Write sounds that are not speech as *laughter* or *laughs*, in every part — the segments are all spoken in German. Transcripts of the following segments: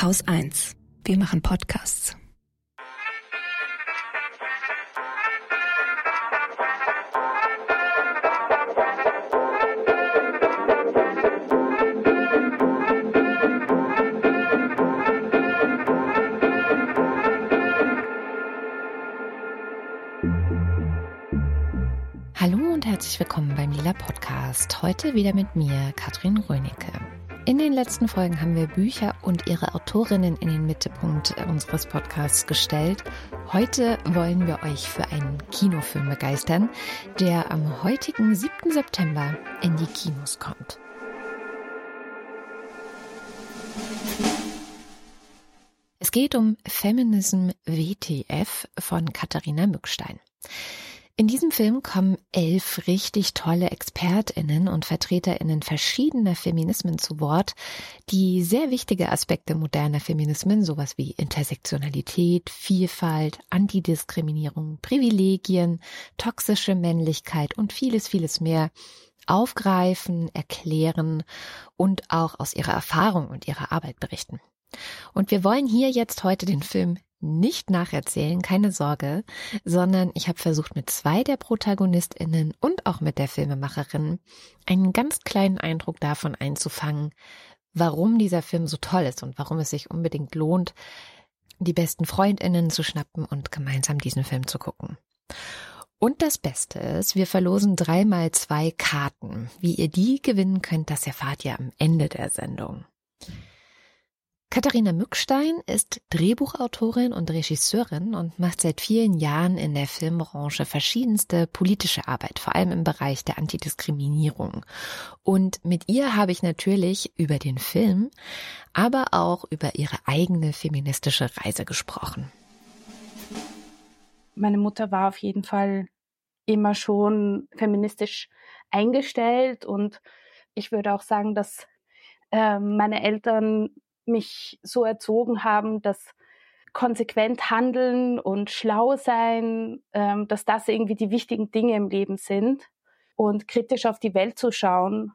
Haus 1. Wir machen Podcasts. Hallo und herzlich willkommen beim Lila Podcast. Heute wieder mit mir, Katrin Rönecke. In den letzten Folgen haben wir Bücher und ihre Autorinnen in den Mittelpunkt unseres Podcasts gestellt. Heute wollen wir euch für einen Kinofilm begeistern, der am heutigen 7. September in die Kinos kommt. Es geht um Feminism WTF von Katharina Mückstein. In diesem Film kommen elf richtig tolle ExpertInnen und VertreterInnen verschiedener Feminismen zu Wort, die sehr wichtige Aspekte moderner Feminismen, sowas wie Intersektionalität, Vielfalt, Antidiskriminierung, Privilegien, toxische Männlichkeit und vieles, vieles mehr aufgreifen, erklären und auch aus ihrer Erfahrung und ihrer Arbeit berichten. Und wir wollen hier jetzt heute den Film nicht nacherzählen, keine Sorge, sondern ich habe versucht, mit zwei der Protagonistinnen und auch mit der Filmemacherin einen ganz kleinen Eindruck davon einzufangen, warum dieser Film so toll ist und warum es sich unbedingt lohnt, die besten Freundinnen zu schnappen und gemeinsam diesen Film zu gucken. Und das Beste ist, wir verlosen dreimal zwei Karten. Wie ihr die gewinnen könnt, das erfahrt ihr am Ende der Sendung. Katharina Mückstein ist Drehbuchautorin und Regisseurin und macht seit vielen Jahren in der Filmbranche verschiedenste politische Arbeit, vor allem im Bereich der Antidiskriminierung. Und mit ihr habe ich natürlich über den Film, aber auch über ihre eigene feministische Reise gesprochen. Meine Mutter war auf jeden Fall immer schon feministisch eingestellt und ich würde auch sagen, dass äh, meine Eltern mich so erzogen haben, dass konsequent handeln und schlau sein, ähm, dass das irgendwie die wichtigen Dinge im Leben sind und kritisch auf die Welt zu schauen.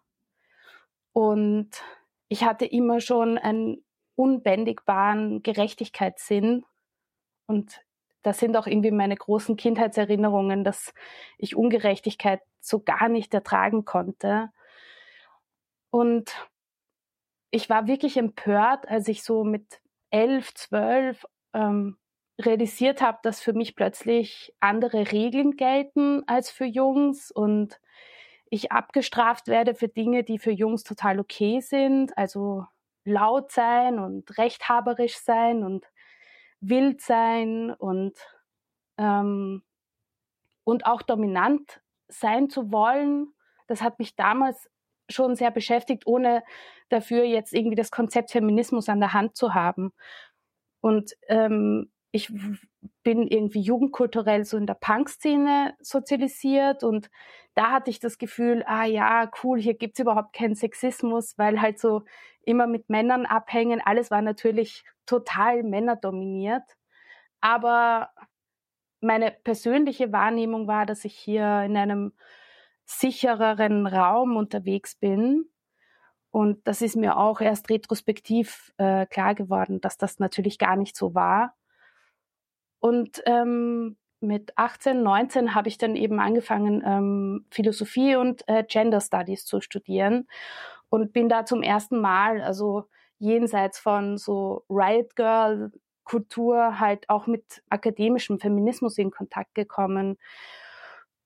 Und ich hatte immer schon einen unbändigbaren Gerechtigkeitssinn und das sind auch irgendwie meine großen Kindheitserinnerungen, dass ich Ungerechtigkeit so gar nicht ertragen konnte. Und ich war wirklich empört, als ich so mit elf, zwölf ähm, realisiert habe, dass für mich plötzlich andere Regeln gelten als für Jungs und ich abgestraft werde für Dinge, die für Jungs total okay sind, also laut sein und rechthaberisch sein und wild sein und ähm, und auch dominant sein zu wollen. Das hat mich damals schon sehr beschäftigt, ohne dafür jetzt irgendwie das Konzept Feminismus an der Hand zu haben. Und ähm, ich bin irgendwie jugendkulturell so in der Punk-Szene sozialisiert und da hatte ich das Gefühl, ah ja, cool, hier gibt's überhaupt keinen Sexismus, weil halt so immer mit Männern abhängen. Alles war natürlich total männerdominiert. Aber meine persönliche Wahrnehmung war, dass ich hier in einem sichereren Raum unterwegs bin. Und das ist mir auch erst retrospektiv äh, klar geworden, dass das natürlich gar nicht so war. Und ähm, mit 18, 19 habe ich dann eben angefangen, ähm, Philosophie und äh, Gender Studies zu studieren und bin da zum ersten Mal, also jenseits von so Riot Girl Kultur, halt auch mit akademischem Feminismus in Kontakt gekommen.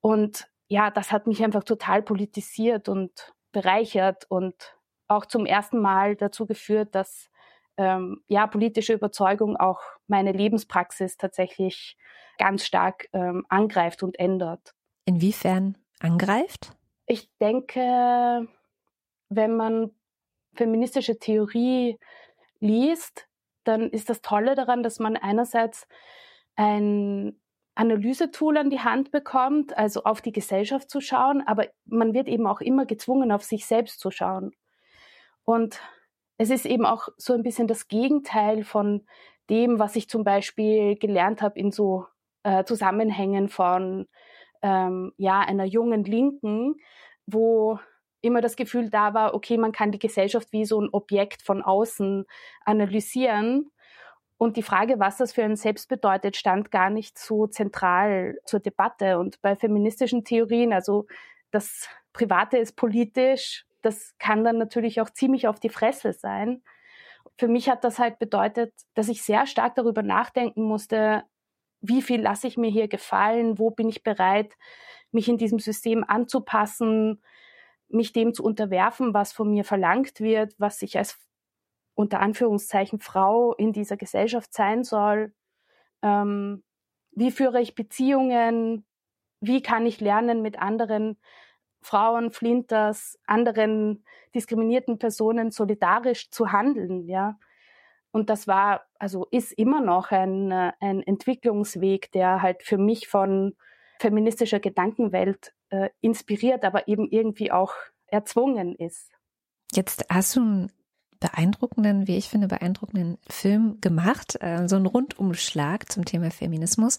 Und ja, das hat mich einfach total politisiert und bereichert und auch zum ersten Mal dazu geführt, dass ähm, ja politische Überzeugung auch meine Lebenspraxis tatsächlich ganz stark ähm, angreift und ändert. Inwiefern angreift? Ich denke, wenn man feministische Theorie liest, dann ist das Tolle daran, dass man einerseits ein Analysetool an die Hand bekommt, also auf die Gesellschaft zu schauen, aber man wird eben auch immer gezwungen, auf sich selbst zu schauen. Und es ist eben auch so ein bisschen das Gegenteil von dem, was ich zum Beispiel gelernt habe in so äh, Zusammenhängen von ähm, ja einer jungen Linken, wo immer das Gefühl da war, okay, man kann die Gesellschaft wie so ein Objekt von außen analysieren. Und die Frage, was das für ein Selbst bedeutet, stand gar nicht so zentral zur Debatte. Und bei feministischen Theorien, also das Private ist politisch, das kann dann natürlich auch ziemlich auf die Fresse sein. Für mich hat das halt bedeutet, dass ich sehr stark darüber nachdenken musste, wie viel lasse ich mir hier gefallen, wo bin ich bereit, mich in diesem System anzupassen, mich dem zu unterwerfen, was von mir verlangt wird, was ich als unter Anführungszeichen Frau in dieser Gesellschaft sein soll. Ähm, wie führe ich Beziehungen? Wie kann ich lernen, mit anderen Frauen, Flinters, anderen diskriminierten Personen solidarisch zu handeln, ja? Und das war, also ist immer noch ein, ein Entwicklungsweg, der halt für mich von feministischer Gedankenwelt äh, inspiriert, aber eben irgendwie auch erzwungen ist. Jetzt hast du beeindruckenden, wie ich finde, beeindruckenden Film gemacht, äh, so einen Rundumschlag zum Thema Feminismus.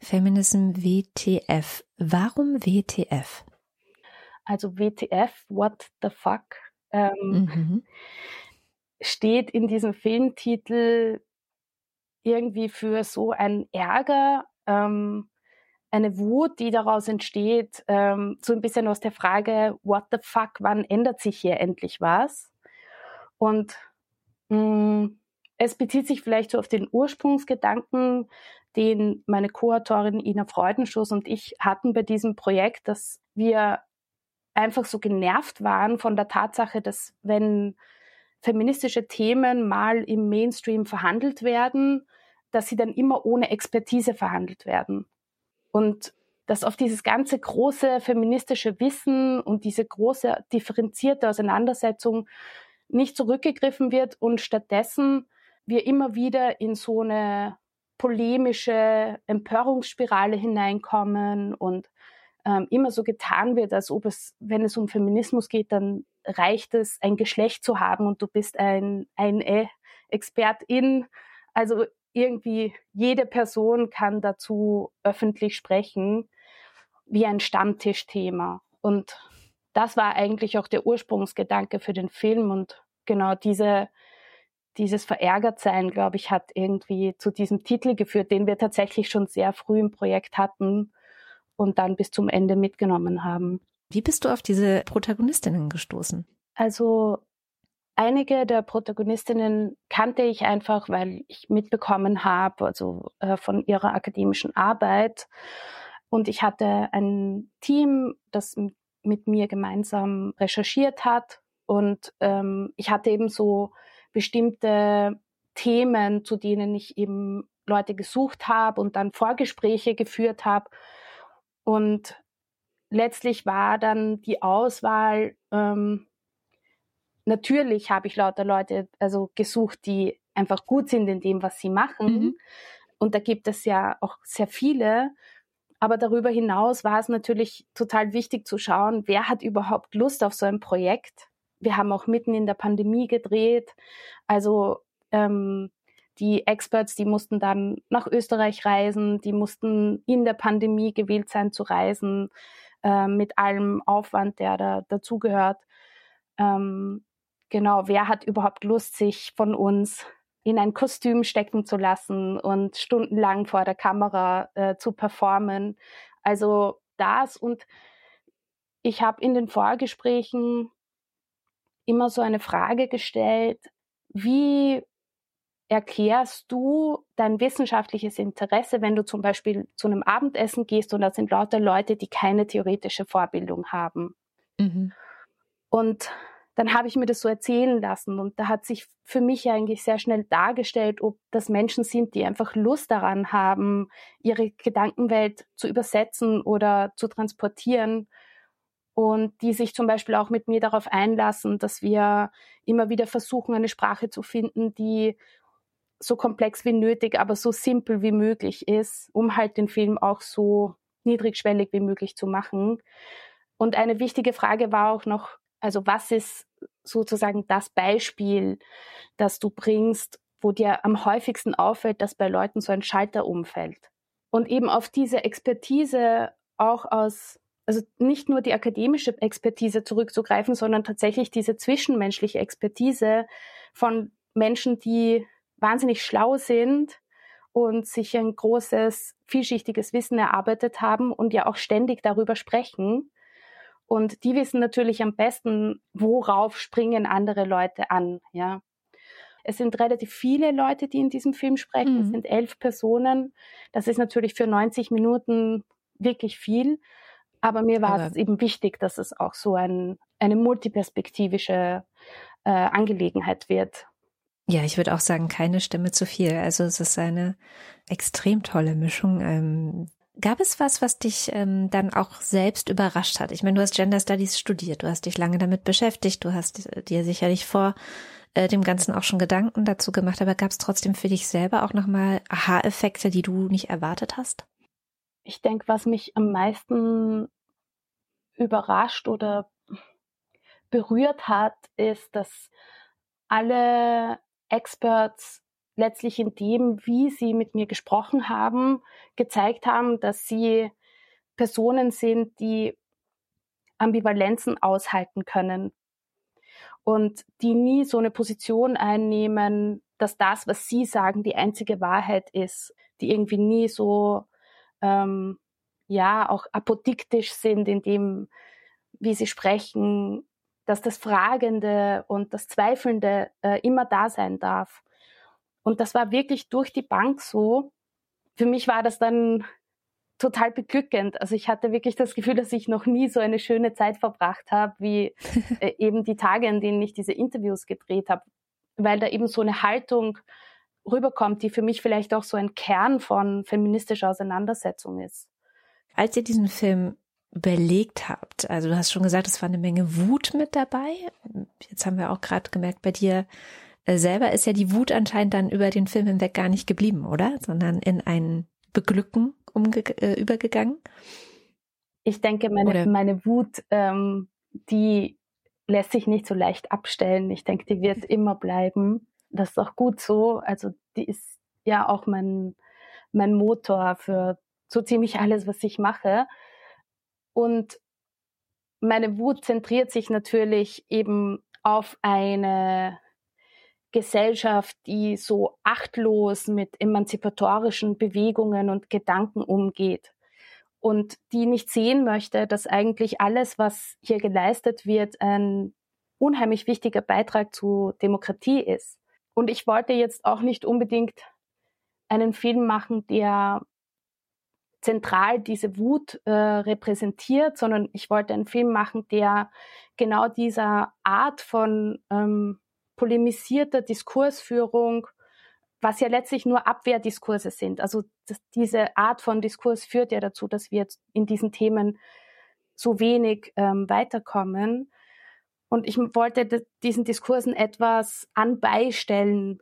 Feminism WTF. Warum WTF? Also WTF, what the fuck, ähm, mhm. steht in diesem Filmtitel irgendwie für so ein Ärger, ähm, eine Wut, die daraus entsteht, ähm, so ein bisschen aus der Frage, what the fuck, wann ändert sich hier endlich was? Und mh, mm, es bezieht sich vielleicht so auf den Ursprungsgedanken, den meine Co-Autorin Ina Freudenschuss und ich hatten bei diesem Projekt, dass wir einfach so genervt waren von der Tatsache, dass wenn feministische Themen mal im Mainstream verhandelt werden, dass sie dann immer ohne Expertise verhandelt werden. Und dass auf dieses ganze große feministische Wissen und diese große differenzierte Auseinandersetzung nicht zurückgegriffen wird und stattdessen wir immer wieder in so eine polemische Empörungsspirale hineinkommen und ähm, immer so getan wird, als ob es, wenn es um Feminismus geht, dann reicht es, ein Geschlecht zu haben und du bist ein, eine Expertin. Also irgendwie jede Person kann dazu öffentlich sprechen, wie ein Stammtischthema. Und das war eigentlich auch der Ursprungsgedanke für den Film. Und genau diese, dieses Verärgertsein, glaube ich, hat irgendwie zu diesem Titel geführt, den wir tatsächlich schon sehr früh im Projekt hatten und dann bis zum Ende mitgenommen haben. Wie bist du auf diese Protagonistinnen gestoßen? Also Einige der Protagonistinnen kannte ich einfach, weil ich mitbekommen habe, also äh, von ihrer akademischen Arbeit. Und ich hatte ein Team, das mit mir gemeinsam recherchiert hat. Und ähm, ich hatte eben so bestimmte Themen, zu denen ich eben Leute gesucht habe und dann Vorgespräche geführt habe. Und letztlich war dann die Auswahl ähm, natürlich habe ich lauter Leute also gesucht, die einfach gut sind in dem, was sie machen. Mhm. Und da gibt es ja auch sehr viele. Aber darüber hinaus war es natürlich total wichtig zu schauen, wer hat überhaupt Lust auf so ein Projekt. Wir haben auch mitten in der Pandemie gedreht. Also ähm, die Experts, die mussten dann nach Österreich reisen, die mussten in der Pandemie gewählt sein zu reisen, äh, mit allem Aufwand, der da dazugehört. Ähm, genau, wer hat überhaupt Lust, sich von uns in ein Kostüm stecken zu lassen und stundenlang vor der Kamera äh, zu performen. Also das und ich habe in den Vorgesprächen immer so eine Frage gestellt, wie erklärst du dein wissenschaftliches Interesse, wenn du zum Beispiel zu einem Abendessen gehst und da sind lauter Leute, die keine theoretische Vorbildung haben. Mhm. Und dann habe ich mir das so erzählen lassen und da hat sich für mich eigentlich sehr schnell dargestellt, ob das Menschen sind, die einfach Lust daran haben, ihre Gedankenwelt zu übersetzen oder zu transportieren und die sich zum Beispiel auch mit mir darauf einlassen, dass wir immer wieder versuchen, eine Sprache zu finden, die so komplex wie nötig, aber so simpel wie möglich ist, um halt den Film auch so niedrigschwellig wie möglich zu machen. Und eine wichtige Frage war auch noch, also was ist sozusagen das Beispiel, das du bringst, wo dir am häufigsten auffällt, dass bei Leuten so ein Schalter umfällt? Und eben auf diese Expertise auch aus also nicht nur die akademische Expertise zurückzugreifen, sondern tatsächlich diese zwischenmenschliche Expertise von Menschen, die wahnsinnig schlau sind und sich ein großes, vielschichtiges Wissen erarbeitet haben und ja auch ständig darüber sprechen. Und die wissen natürlich am besten, worauf springen andere Leute an, ja. Es sind relativ viele Leute, die in diesem Film sprechen. Mhm. Es sind elf Personen. Das ist natürlich für 90 Minuten wirklich viel. Aber mir war es eben wichtig, dass es auch so ein, eine multiperspektivische äh, Angelegenheit wird. Ja, ich würde auch sagen, keine Stimme zu viel. Also es ist eine extrem tolle Mischung. Ähm, gab es was, was dich ähm, dann auch selbst überrascht hat? Ich meine, du hast Gender Studies studiert, du hast dich lange damit beschäftigt, du hast dir sicherlich vor äh, dem Ganzen auch schon Gedanken dazu gemacht, aber gab es trotzdem für dich selber auch nochmal Aha-Effekte, die du nicht erwartet hast? Ich denke, was mich am meisten überrascht oder berührt hat, ist, dass alle Experts letztlich in dem, wie sie mit mir gesprochen haben, gezeigt haben, dass sie Personen sind, die Ambivalenzen aushalten können und die nie so eine Position einnehmen, dass das, was sie sagen, die einzige Wahrheit ist, die irgendwie nie so ähm, ja auch apodiktisch sind in dem, wie sie sprechen, dass das Fragende und das Zweifelnde äh, immer da sein darf. Und das war wirklich durch die Bank so. Für mich war das dann total beglückend. Also ich hatte wirklich das Gefühl, dass ich noch nie so eine schöne Zeit verbracht habe, wie *laughs* äh, eben die Tage, in denen ich diese Interviews gedreht habe, weil da eben so eine Haltung rüberkommt, die für mich vielleicht auch so ein Kern von feministischer Auseinandersetzung ist. Als ihr diesen Film überlegt habt? Also du hast schon gesagt, es war eine Menge Wut mit dabei. Jetzt haben wir auch gerade gemerkt, bei dir selber ist ja die Wut anscheinend dann über den Film hinweg gar nicht geblieben, oder? Sondern in ein Beglücken äh, übergegangen. Ich denke, meine, meine Wut, ähm, die lässt sich nicht so leicht abstellen. Ich denke, die wird immer bleiben. Das ist auch gut so. Also die ist ja auch mein, mein Motor für so ziemlich alles, was ich mache. Und meine Wut zentriert sich natürlich eben auf eine Gesellschaft, die so achtlos mit emanzipatorischen Bewegungen und Gedanken umgeht und die nicht sehen möchte, dass eigentlich alles, was hier geleistet wird, ein unheimlich wichtiger Beitrag zu Demokratie ist. Und ich wollte jetzt auch nicht unbedingt einen Film machen, der zentral diese Wut äh, repräsentiert, sondern ich wollte einen Film machen, der genau dieser Art von ähm, polemisierter Diskursführung, was ja letztlich nur Abwehrdiskurse sind. Also das, diese Art von Diskurs führt ja dazu, dass wir in diesen Themen so wenig ähm, weiterkommen. Und ich wollte diesen Diskursen etwas anbeistellen,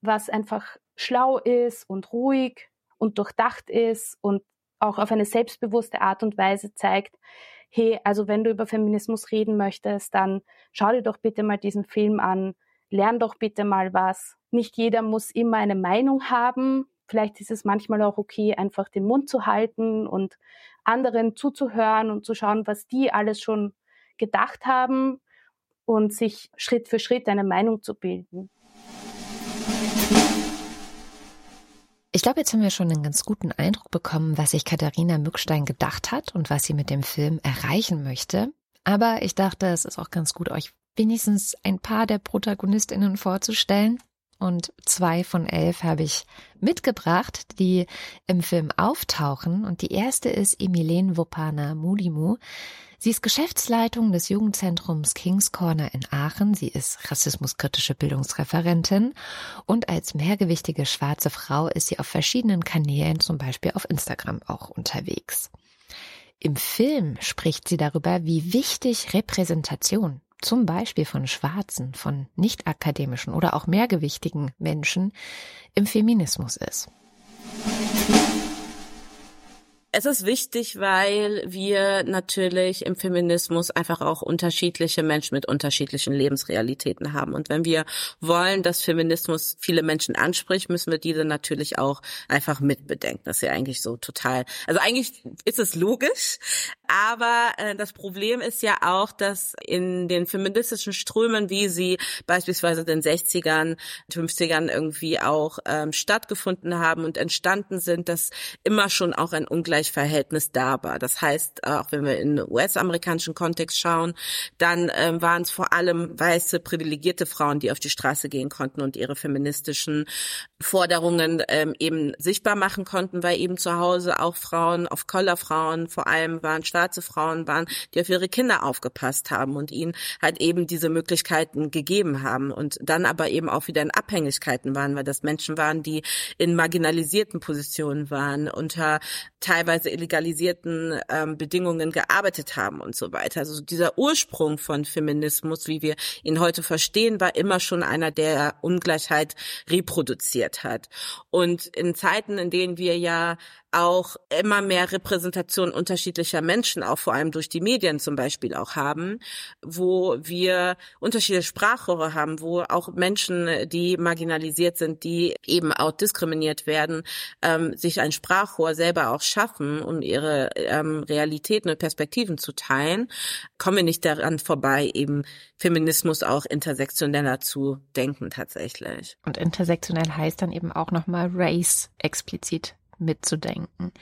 was einfach schlau ist und ruhig und durchdacht ist und auch auf eine selbstbewusste Art und Weise zeigt, hey, also wenn du über Feminismus reden möchtest, dann schau dir doch bitte mal diesen Film an, lern doch bitte mal was. Nicht jeder muss immer eine Meinung haben. Vielleicht ist es manchmal auch okay, einfach den Mund zu halten und anderen zuzuhören und zu schauen, was die alles schon gedacht haben und sich Schritt für Schritt eine Meinung zu bilden. Ich glaube, jetzt haben wir schon einen ganz guten Eindruck bekommen, was sich Katharina Mückstein gedacht hat und was sie mit dem Film erreichen möchte. Aber ich dachte, es ist auch ganz gut, euch wenigstens ein paar der Protagonistinnen vorzustellen. Und zwei von elf habe ich mitgebracht, die im Film auftauchen. Und die erste ist Emilene Wopana Mudimu. Sie ist Geschäftsleitung des Jugendzentrums Kings Corner in Aachen. Sie ist rassismuskritische Bildungsreferentin und als mehrgewichtige schwarze Frau ist sie auf verschiedenen Kanälen, zum Beispiel auf Instagram, auch unterwegs. Im Film spricht sie darüber, wie wichtig Repräsentation zum Beispiel von schwarzen, von nicht akademischen oder auch mehrgewichtigen Menschen im Feminismus ist Es ist wichtig, weil wir natürlich im Feminismus einfach auch unterschiedliche Menschen mit unterschiedlichen Lebensrealitäten haben. Und wenn wir wollen, dass Feminismus viele Menschen anspricht, müssen wir diese natürlich auch einfach mitbedenken. Das ist ja eigentlich so total. Also eigentlich ist es logisch, aber äh, das Problem ist ja auch, dass in den feministischen Strömen, wie sie beispielsweise in den 60ern, 50ern irgendwie auch ähm, stattgefunden haben und entstanden sind, dass immer schon auch ein Ungleichverhältnis da war. Das heißt, auch wenn wir in US-amerikanischen Kontext schauen, dann ähm, waren es vor allem weiße privilegierte Frauen, die auf die Straße gehen konnten und ihre feministischen Forderungen ähm, eben sichtbar machen konnten, weil eben zu Hause auch Frauen, auf Collar-Frauen vor allem waren, schwarze Frauen waren, die auf ihre Kinder aufgepasst haben und ihnen halt eben diese Möglichkeiten gegeben haben und dann aber eben auch wieder in Abhängigkeiten waren, weil das Menschen waren, die in marginalisierten Positionen waren, unter teilweise illegalisierten ähm, Bedingungen gearbeitet haben und so weiter. Also dieser Ursprung von Feminismus, wie wir ihn heute verstehen, war immer schon einer, der Ungleichheit reproduziert hat. Und in Zeiten, in denen wir ja auch immer mehr Repräsentation unterschiedlicher Menschen, auch vor allem durch die Medien zum Beispiel auch haben, wo wir unterschiedliche Sprachrohre haben, wo auch Menschen, die marginalisiert sind, die eben auch diskriminiert werden, ähm, sich ein Sprachrohr selber auch schaffen, um ihre ähm, Realitäten und Perspektiven zu teilen, kommen wir nicht daran vorbei, eben Feminismus auch intersektioneller zu denken tatsächlich. Und intersektionell heißt dann eben auch nochmal Race explizit mitzudenken.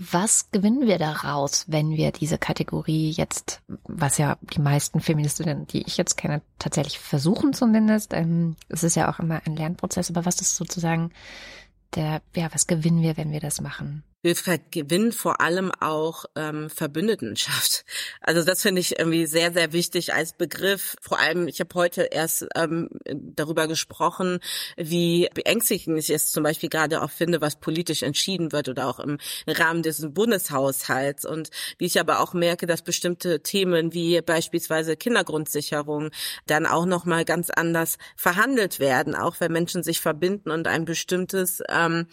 Was gewinnen wir daraus, wenn wir diese Kategorie jetzt, was ja die meisten Feministinnen, die ich jetzt kenne, tatsächlich versuchen zumindest, ähm, es ist ja auch immer ein Lernprozess, aber was ist sozusagen der, ja, was gewinnen wir, wenn wir das machen? Hilfreich gewinnt vor allem auch ähm, Verbündetenschaft. *laughs* Also das finde ich irgendwie sehr, sehr wichtig als Begriff. Vor allem, ich habe heute erst ähm, darüber gesprochen, wie beängstigend ich es zum Beispiel gerade auch finde, was politisch entschieden wird oder auch im Rahmen des Bundeshaushalts. Und wie ich aber auch merke, dass bestimmte Themen wie beispielsweise Kindergrundsicherung dann auch nochmal ganz anders verhandelt werden, auch wenn Menschen sich verbinden und ein bestimmtes, ähm,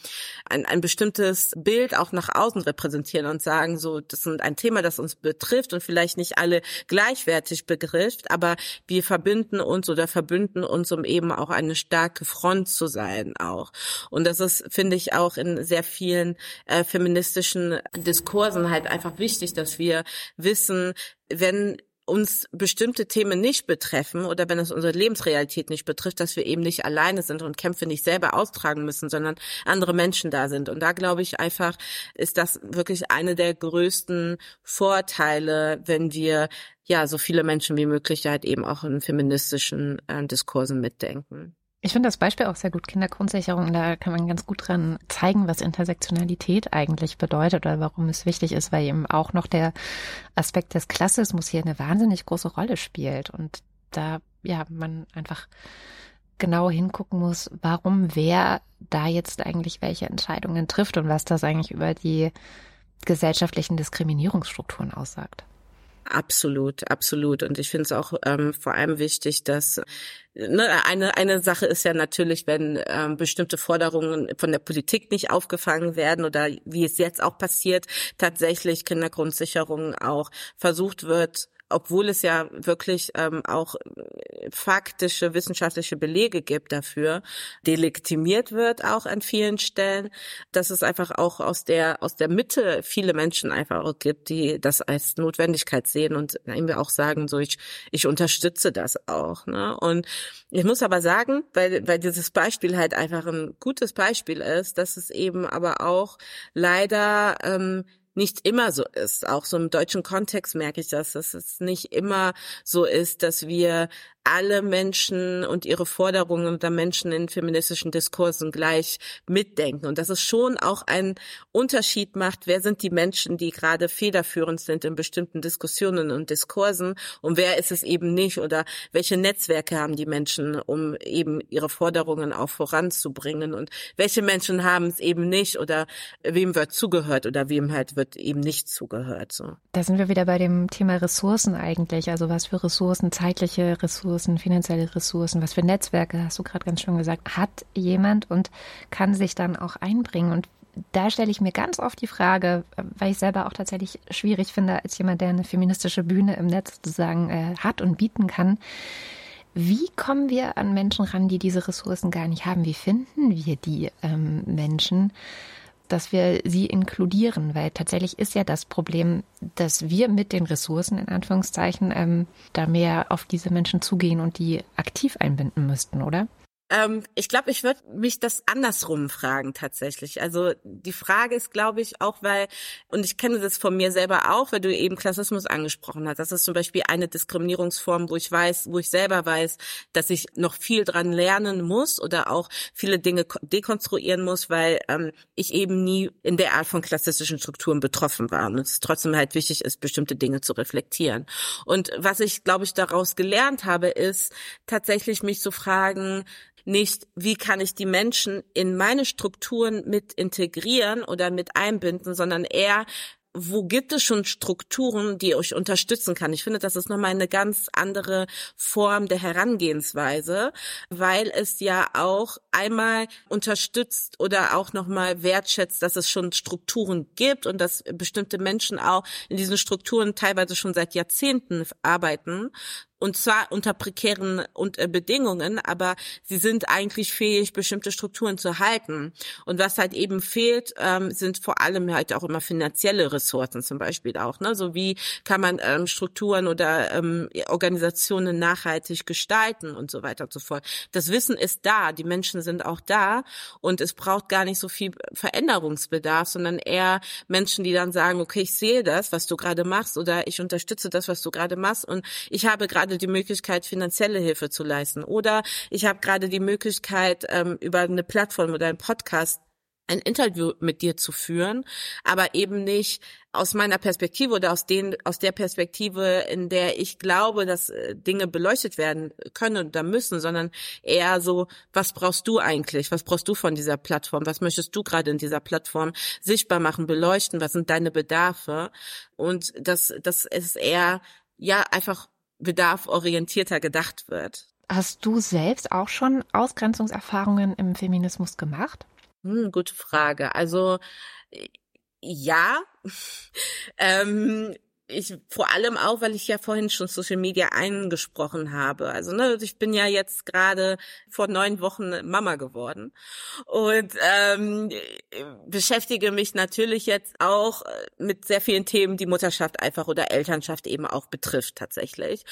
ein, ein bestimmtes Bild auch nach außen repräsentieren und sagen, so, das ist ein Thema, das uns betrifft und vielleicht nicht alle gleichwertig begrifft, aber wir verbinden uns oder verbünden uns, um eben auch eine starke Front zu sein auch. Und das ist, finde ich, auch in sehr vielen äh, feministischen Diskursen halt einfach wichtig, dass wir wissen, wenn uns bestimmte Themen nicht betreffen oder wenn es unsere Lebensrealität nicht betrifft, dass wir eben nicht alleine sind und Kämpfe nicht selber austragen müssen, sondern andere Menschen da sind. Und da glaube ich einfach, ist das wirklich eine der größten Vorteile, wenn wir ja so viele Menschen wie möglich halt eben auch in feministischen äh, Diskursen mitdenken. Ich finde das Beispiel auch sehr gut, Kindergrundsicherung. Da kann man ganz gut dran zeigen, was Intersektionalität eigentlich bedeutet oder warum es wichtig ist, weil eben auch noch der Aspekt des Klassismus hier eine wahnsinnig große Rolle spielt. Und da, ja, man einfach genau hingucken muss, warum wer da jetzt eigentlich welche Entscheidungen trifft und was das eigentlich über die gesellschaftlichen Diskriminierungsstrukturen aussagt. Absolut, absolut. Und ich finde es auch ähm, vor allem wichtig, dass ne, eine eine Sache ist ja natürlich, wenn ähm, bestimmte Forderungen von der Politik nicht aufgefangen werden oder wie es jetzt auch passiert, tatsächlich Kindergrundsicherung auch versucht wird obwohl es ja wirklich ähm, auch faktische wissenschaftliche Belege gibt dafür, delegitimiert wird auch an vielen Stellen, dass es einfach auch aus der aus der Mitte viele Menschen einfach auch gibt, die das als Notwendigkeit sehen und eben auch sagen, so ich ich unterstütze das auch. Ne? Und ich muss aber sagen, weil weil dieses Beispiel halt einfach ein gutes Beispiel ist, dass es eben aber auch leider ähm, nicht immer so ist. Auch so im deutschen Kontext merke ich das, dass es nicht immer so ist, dass wir alle Menschen und ihre Forderungen der Menschen in feministischen Diskursen gleich mitdenken und dass es schon auch einen Unterschied macht, wer sind die Menschen, die gerade federführend sind in bestimmten Diskussionen und Diskursen und wer ist es eben nicht oder welche Netzwerke haben die Menschen, um eben ihre Forderungen auch voranzubringen und welche Menschen haben es eben nicht oder wem wird zugehört oder wem halt wird eben nicht zugehört. So. Da sind wir wieder bei dem Thema Ressourcen eigentlich, also was für Ressourcen, zeitliche Ressourcen, Ressourcen, finanzielle Ressourcen, was für Netzwerke, hast du gerade ganz schön gesagt, hat jemand und kann sich dann auch einbringen. Und da stelle ich mir ganz oft die Frage, weil ich selber auch tatsächlich schwierig finde, als jemand, der eine feministische Bühne im Netz sozusagen äh, hat und bieten kann. Wie kommen wir an Menschen ran, die diese Ressourcen gar nicht haben? Wie finden wir die ähm, Menschen? Dass wir sie inkludieren, weil tatsächlich ist ja das Problem, dass wir mit den Ressourcen in Anführungszeichen ähm, da mehr auf diese Menschen zugehen und die aktiv einbinden müssten, oder? Ähm, ich glaube, ich würde mich das andersrum fragen tatsächlich. Also die Frage ist, glaube ich, auch weil, und ich kenne das von mir selber auch, weil du eben Klassismus angesprochen hast. Das ist zum Beispiel eine Diskriminierungsform, wo ich weiß, wo ich selber weiß, dass ich noch viel dran lernen muss oder auch viele Dinge dekonstruieren muss, weil ähm, ich eben nie in der Art von klassistischen Strukturen betroffen war. Und es trotzdem halt wichtig ist, bestimmte Dinge zu reflektieren. Und was ich, glaube ich, daraus gelernt habe, ist tatsächlich mich zu fragen, nicht, wie kann ich die Menschen in meine Strukturen mit integrieren oder mit einbinden, sondern eher, wo gibt es schon Strukturen, die euch unterstützen kann? Ich finde, das ist nochmal eine ganz andere Form der Herangehensweise, weil es ja auch einmal unterstützt oder auch nochmal wertschätzt, dass es schon Strukturen gibt und dass bestimmte Menschen auch in diesen Strukturen teilweise schon seit Jahrzehnten arbeiten und zwar unter prekären äh, Bedingungen, aber sie sind eigentlich fähig, bestimmte Strukturen zu halten. Und was halt eben fehlt, ähm, sind vor allem halt auch immer finanzielle Ressourcen zum Beispiel auch. Ne? So wie kann man ähm, Strukturen oder ähm, Organisationen nachhaltig gestalten und so weiter und so fort. Das Wissen ist da, die Menschen sind auch da und es braucht gar nicht so viel Veränderungsbedarf, sondern eher Menschen, die dann sagen, okay, ich sehe das, was du gerade machst oder ich unterstütze das, was du gerade machst und ich habe gerade gerade die Möglichkeit, finanzielle Hilfe zu leisten. Oder ich habe gerade die Möglichkeit, ähm, über eine Plattform oder einen Podcast ein Interview mit dir zu führen, aber eben nicht aus meiner Perspektive oder aus den aus der Perspektive, in der ich glaube, dass äh, Dinge beleuchtet werden können oder müssen, sondern eher so, was brauchst du eigentlich? Was brauchst du von dieser Plattform? Was möchtest du gerade in dieser Plattform sichtbar machen, beleuchten? Was sind deine Bedarfe? Und das das ist eher ja einfach bedarforientierter gedacht wird. Hast du selbst auch schon Ausgrenzungserfahrungen im Feminismus gemacht? Hm, gute Frage. Also ja, *laughs* ähm, ich vor allem auch, weil ich ja vorhin schon Social Media eingesprochen habe. Also ne, ich bin ja jetzt gerade vor neun Wochen Mama geworden und ähm, beschäftige mich natürlich jetzt auch mit sehr vielen Themen, die Mutterschaft einfach oder Elternschaft eben auch betrifft tatsächlich.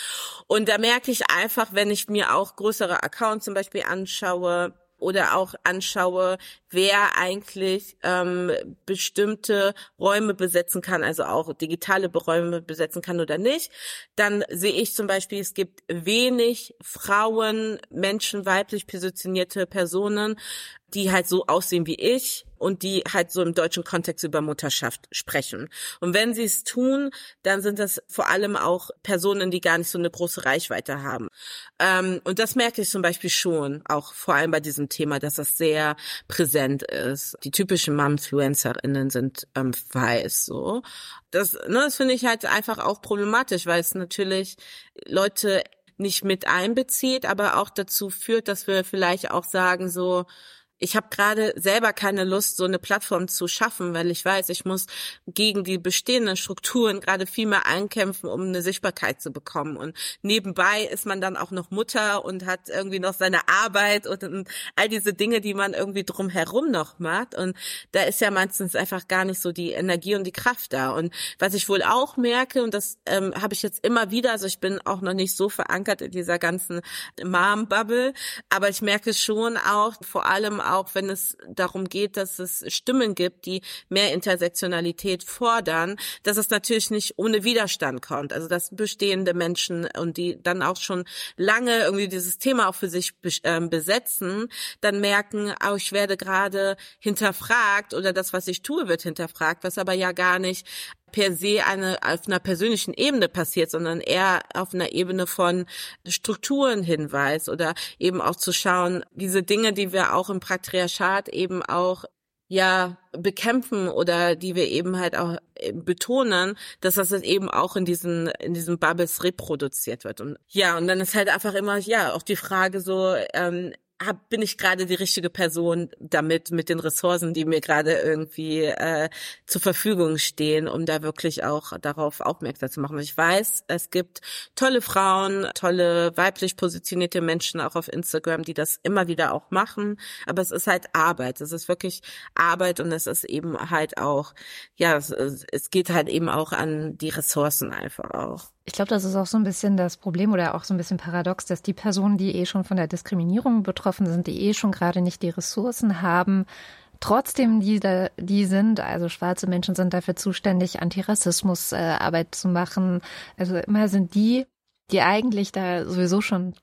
Und da merke ich einfach, wenn ich mir auch größere Accounts zum Beispiel anschaue, oder auch anschaue, wer eigentlich ähm, bestimmte Räume besetzen kann, also auch digitale Räume besetzen kann oder nicht, dann sehe ich zum Beispiel, es gibt wenig Frauen, Menschen, weiblich positionierte Personen, die halt so aussehen wie ich und die halt so im deutschen Kontext über Mutterschaft sprechen. Und wenn sie es tun, dann sind das vor allem auch Personen, die gar nicht so eine große Reichweite haben. Ähm, und das merke ich zum Beispiel schon, auch vor allem bei diesem Thema, dass das sehr präsent ist. Die typischen Mumfluencerinnen sind ähm, weiß so. Das, ne, das finde ich halt einfach auch problematisch, weil es natürlich Leute nicht mit einbezieht, aber auch dazu führt, dass wir vielleicht auch sagen so, ich habe gerade selber keine Lust, so eine Plattform zu schaffen, weil ich weiß, ich muss gegen die bestehenden Strukturen gerade viel mehr einkämpfen, um eine Sichtbarkeit zu bekommen. Und nebenbei ist man dann auch noch Mutter und hat irgendwie noch seine Arbeit und, und all diese Dinge, die man irgendwie drumherum noch macht. Und da ist ja meistens einfach gar nicht so die Energie und die Kraft da. Und was ich wohl auch merke, und das ähm, habe ich jetzt immer wieder, also ich bin auch noch nicht so verankert in dieser ganzen Mom-Bubble, aber ich merke schon auch, vor allem auch wenn es darum geht, dass es Stimmen gibt, die mehr Intersektionalität fordern, dass es natürlich nicht ohne Widerstand kommt. Also dass bestehende Menschen und die dann auch schon lange irgendwie dieses Thema auch für sich ähm, besetzen, dann merken, oh, ich werde gerade hinterfragt oder das, was ich tue, wird hinterfragt, was aber ja gar nicht per se eine auf einer persönlichen Ebene passiert, sondern eher auf einer Ebene von Strukturen hinweist oder eben auch zu schauen, diese Dinge, die wir auch im Patriarchat eben auch ja bekämpfen oder die wir eben halt auch äh, betonen, dass das eben auch in diesen in diesen Bubbles reproduziert wird. Und ja und dann ist halt einfach immer ja auch die Frage so ähm, hab, bin ich gerade die richtige Person damit, mit den Ressourcen, die mir gerade irgendwie äh, zur Verfügung stehen, um da wirklich auch darauf aufmerksam zu machen. Ich weiß, es gibt tolle Frauen, tolle weiblich positionierte Menschen auch auf Instagram, die das immer wieder auch machen, aber es ist halt Arbeit. Es ist wirklich Arbeit und es ist eben halt auch, ja, es, es geht halt eben auch an die Ressourcen einfach auch. Ich glaube, das ist auch so ein bisschen das Problem oder auch so ein bisschen paradox, dass die Personen, die eh schon von der Diskriminierung betroffen sind, die eh schon gerade nicht die Ressourcen haben, trotzdem die da, die sind, also schwarze Menschen sind dafür zuständig, Antirassismusarbeit äh, zu machen. Also immer sind die, die eigentlich da sowieso schon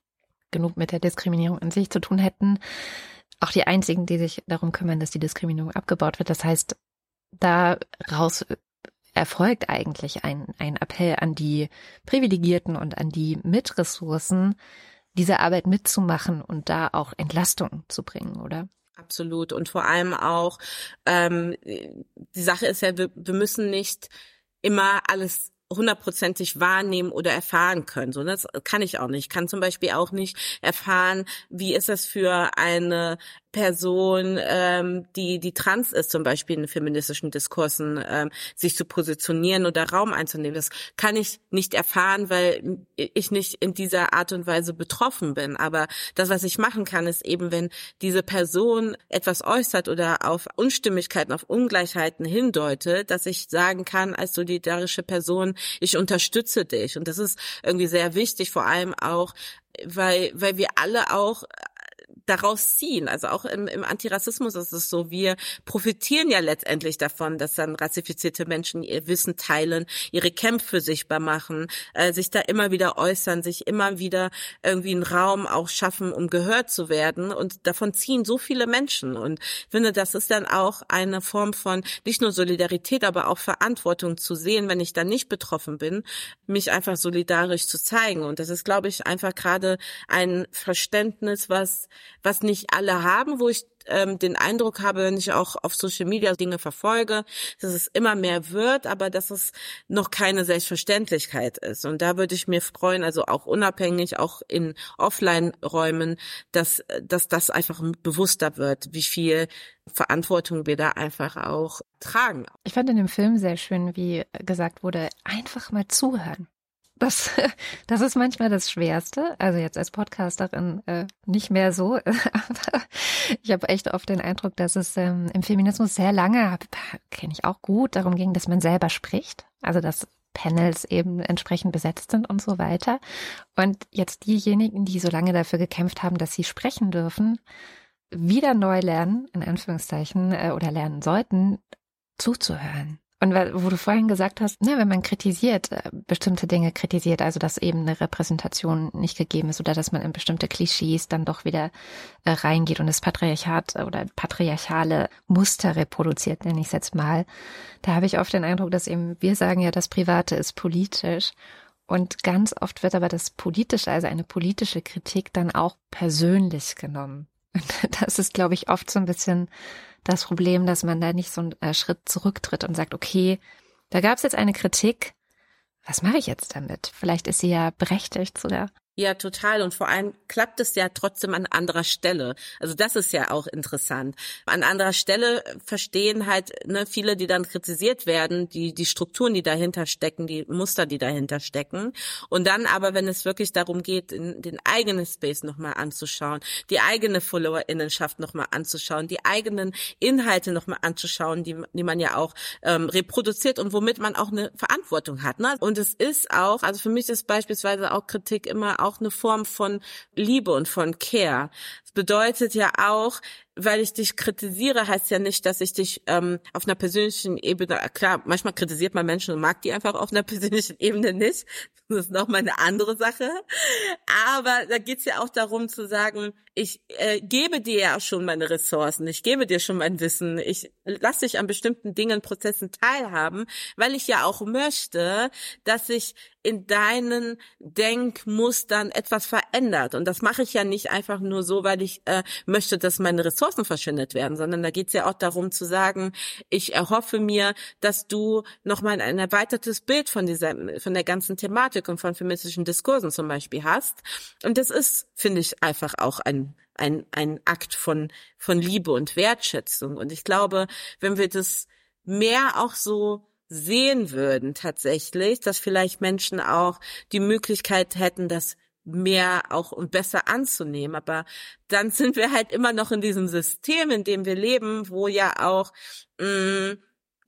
genug mit der Diskriminierung an sich zu tun hätten, auch die einzigen, die sich darum kümmern, dass die Diskriminierung abgebaut wird. Das heißt, daraus erfolgt eigentlich ein, ein Appell an die Privilegierten und an die mit Ressourcen, diese Arbeit mitzumachen und da auch Entlastung zu bringen, oder? Absolut. Und vor allem auch, ähm, die Sache ist ja, wir, wir müssen nicht immer alles hundertprozentig wahrnehmen oder erfahren können. So, das kann ich auch nicht. Ich kann zum Beispiel auch nicht erfahren, wie ist das für eine Person, ähm, die die trans ist, zum Beispiel in feministischen Diskursen, ähm, sich zu positionieren oder Raum einzunehmen. Das kann ich nicht erfahren, weil ich nicht in dieser Art und Weise betroffen bin. Aber das, was ich machen kann, ist eben, wenn diese Person etwas äußert oder auf Unstimmigkeiten, auf Ungleichheiten hindeutet, dass ich sagen kann als solidarische Person, ich unterstütze dich. Und das ist irgendwie sehr wichtig, vor allem auch, weil, weil wir alle auch daraus ziehen. Also auch im, im Antirassismus ist es so, wir profitieren ja letztendlich davon, dass dann rassifizierte Menschen ihr Wissen teilen, ihre Kämpfe sichtbar machen, äh, sich da immer wieder äußern, sich immer wieder irgendwie einen Raum auch schaffen, um gehört zu werden. Und davon ziehen so viele Menschen. Und ich finde, das ist dann auch eine Form von nicht nur Solidarität, aber auch Verantwortung zu sehen, wenn ich dann nicht betroffen bin, mich einfach solidarisch zu zeigen. Und das ist, glaube ich, einfach gerade ein Verständnis, was was nicht alle haben, wo ich ähm, den Eindruck habe, wenn ich auch auf Social Media Dinge verfolge, dass es immer mehr wird, aber dass es noch keine Selbstverständlichkeit ist. Und da würde ich mir freuen, also auch unabhängig, auch in Offline-Räumen, dass, dass das einfach bewusster wird, wie viel Verantwortung wir da einfach auch tragen. Ich fand in dem Film sehr schön, wie gesagt wurde, einfach mal zuhören. Das, *laughs* das ist manchmal das Schwerste. Also jetzt als Podcasterin äh, nicht mehr so. *laughs* Aber ich habe echt oft den Eindruck, dass es ähm, im Feminismus sehr lange, kenne ich auch gut, darum ging, dass man selber spricht. Also dass Panels eben entsprechend besetzt sind und so weiter. Und jetzt diejenigen, die so lange dafür gekämpft haben, dass sie sprechen dürfen, wieder neu lernen, in Anführungszeichen, äh, oder lernen sollten, zuzuhören. Und wo du vorhin gesagt hast, ne, wenn man kritisiert, äh, bestimmte Dinge kritisiert, also dass eben eine Repräsentation nicht gegeben ist oder dass man in bestimmte Klischees dann doch wieder äh, reingeht und das Patriarchat oder patriarchale Muster reproduziert, nenne ich es jetzt mal, da habe ich oft den Eindruck, dass eben, wir sagen ja, das Private ist politisch und ganz oft wird aber das Politische, also eine politische Kritik dann auch persönlich genommen. *laughs* Das ist, glaube ich, oft so ein bisschen das Problem, dass man da nicht so einen äh, Schritt zurücktritt und sagt, okay, da gab es jetzt eine Kritik, was mache ich jetzt damit? Vielleicht ist sie ja berechtigt sogar. Ja, total. Und vor allem klappt es ja trotzdem an anderer Stelle. Also das ist ja auch interessant. An anderer Stelle verstehen halt ne, viele, die dann kritisiert werden, die die Strukturen, die dahinter stecken, die Muster, die dahinter stecken. Und dann aber, wenn es wirklich darum geht, in, den eigenen Space nochmal anzuschauen, die eigene Followerinnenschaft nochmal anzuschauen, die eigenen Inhalte nochmal anzuschauen, die, die man ja auch ähm, reproduziert und womit man auch eine Verantwortung hat. Ne? Und es ist auch, also für mich ist beispielsweise auch Kritik immer auch eine Form von Liebe und von Care. Das bedeutet ja auch, weil ich dich kritisiere, heißt ja nicht, dass ich dich ähm, auf einer persönlichen Ebene, klar, manchmal kritisiert man Menschen und mag die einfach auf einer *laughs* persönlichen Ebene nicht. Das ist nochmal eine andere Sache. Aber da geht's ja auch darum zu sagen, ich äh, gebe dir ja schon meine Ressourcen, ich gebe dir schon mein Wissen, ich lasse dich an bestimmten Dingen, Prozessen teilhaben, weil ich ja auch möchte, dass sich in deinen Denkmustern etwas verändert. Und das mache ich ja nicht einfach nur so, weil ich äh, möchte, dass meine Ressourcen verschwendet werden, sondern da geht es ja auch darum zu sagen, ich erhoffe mir, dass du nochmal ein erweitertes Bild von dieser, von der ganzen Thematik und von feministischen Diskursen zum Beispiel hast. Und das ist, finde ich, einfach auch ein ein, ein Akt von, von Liebe und Wertschätzung. Und ich glaube, wenn wir das mehr auch so sehen würden tatsächlich, dass vielleicht Menschen auch die Möglichkeit hätten, das mehr auch und besser anzunehmen. Aber dann sind wir halt immer noch in diesem System, in dem wir leben, wo ja auch mh, mm,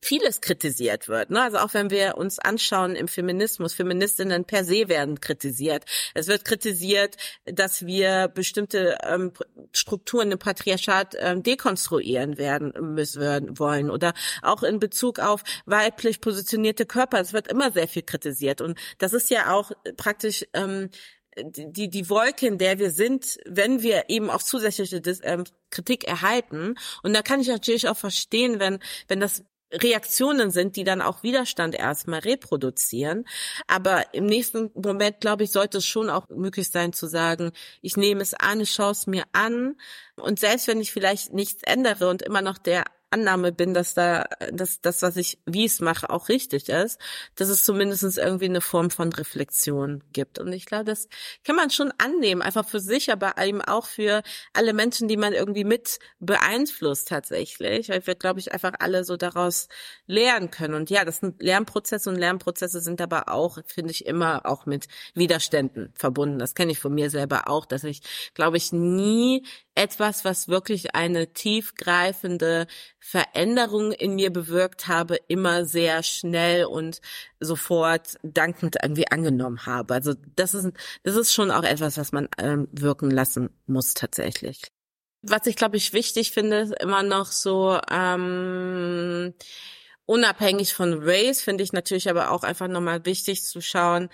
vieles kritisiert wird. Ne? Also auch wenn wir uns anschauen im Feminismus, Feministinnen per se werden kritisiert. Es wird kritisiert, dass wir bestimmte ähm, Strukturen im Patriarchat ähm, dekonstruieren werden müssen wollen oder auch in Bezug auf weiblich positionierte Körper. Es wird immer sehr viel kritisiert und das ist ja auch praktisch ähm, die, die Wolke, in der wir sind, wenn wir eben auch zusätzliche ähm, Kritik erhalten. Und da kann ich natürlich auch verstehen, wenn, wenn das Reaktionen sind, die dann auch Widerstand erstmal reproduzieren. Aber im nächsten Moment, glaube ich, sollte es schon auch möglich sein zu sagen, ich nehme es an, ich schaue es mir an. Und selbst wenn ich vielleicht nichts ändere und immer noch der Annahme bin, dass da, dass das, was ich, wie es mache, auch richtig ist, dass es zumindest irgendwie eine Form von Reflexion gibt. Und ich glaube, das kann man schon annehmen, einfach für sich, aber eben auch für alle Menschen, die man irgendwie mit beeinflusst tatsächlich, weil wir, glaube ich, einfach alle so daraus lernen können. Und ja, das sind Lernprozesse und Lernprozesse sind aber auch, finde ich, immer auch mit Widerständen verbunden. Das kenne ich von mir selber auch, dass ich, glaube ich, nie etwas, was wirklich eine tiefgreifende Veränderung in mir bewirkt habe, immer sehr schnell und sofort dankend irgendwie angenommen habe. Also das ist, das ist schon auch etwas, was man ähm, wirken lassen muss tatsächlich. Was ich, glaube ich, wichtig finde, ist immer noch so, ähm, Unabhängig von Race finde ich natürlich aber auch einfach nochmal wichtig zu schauen,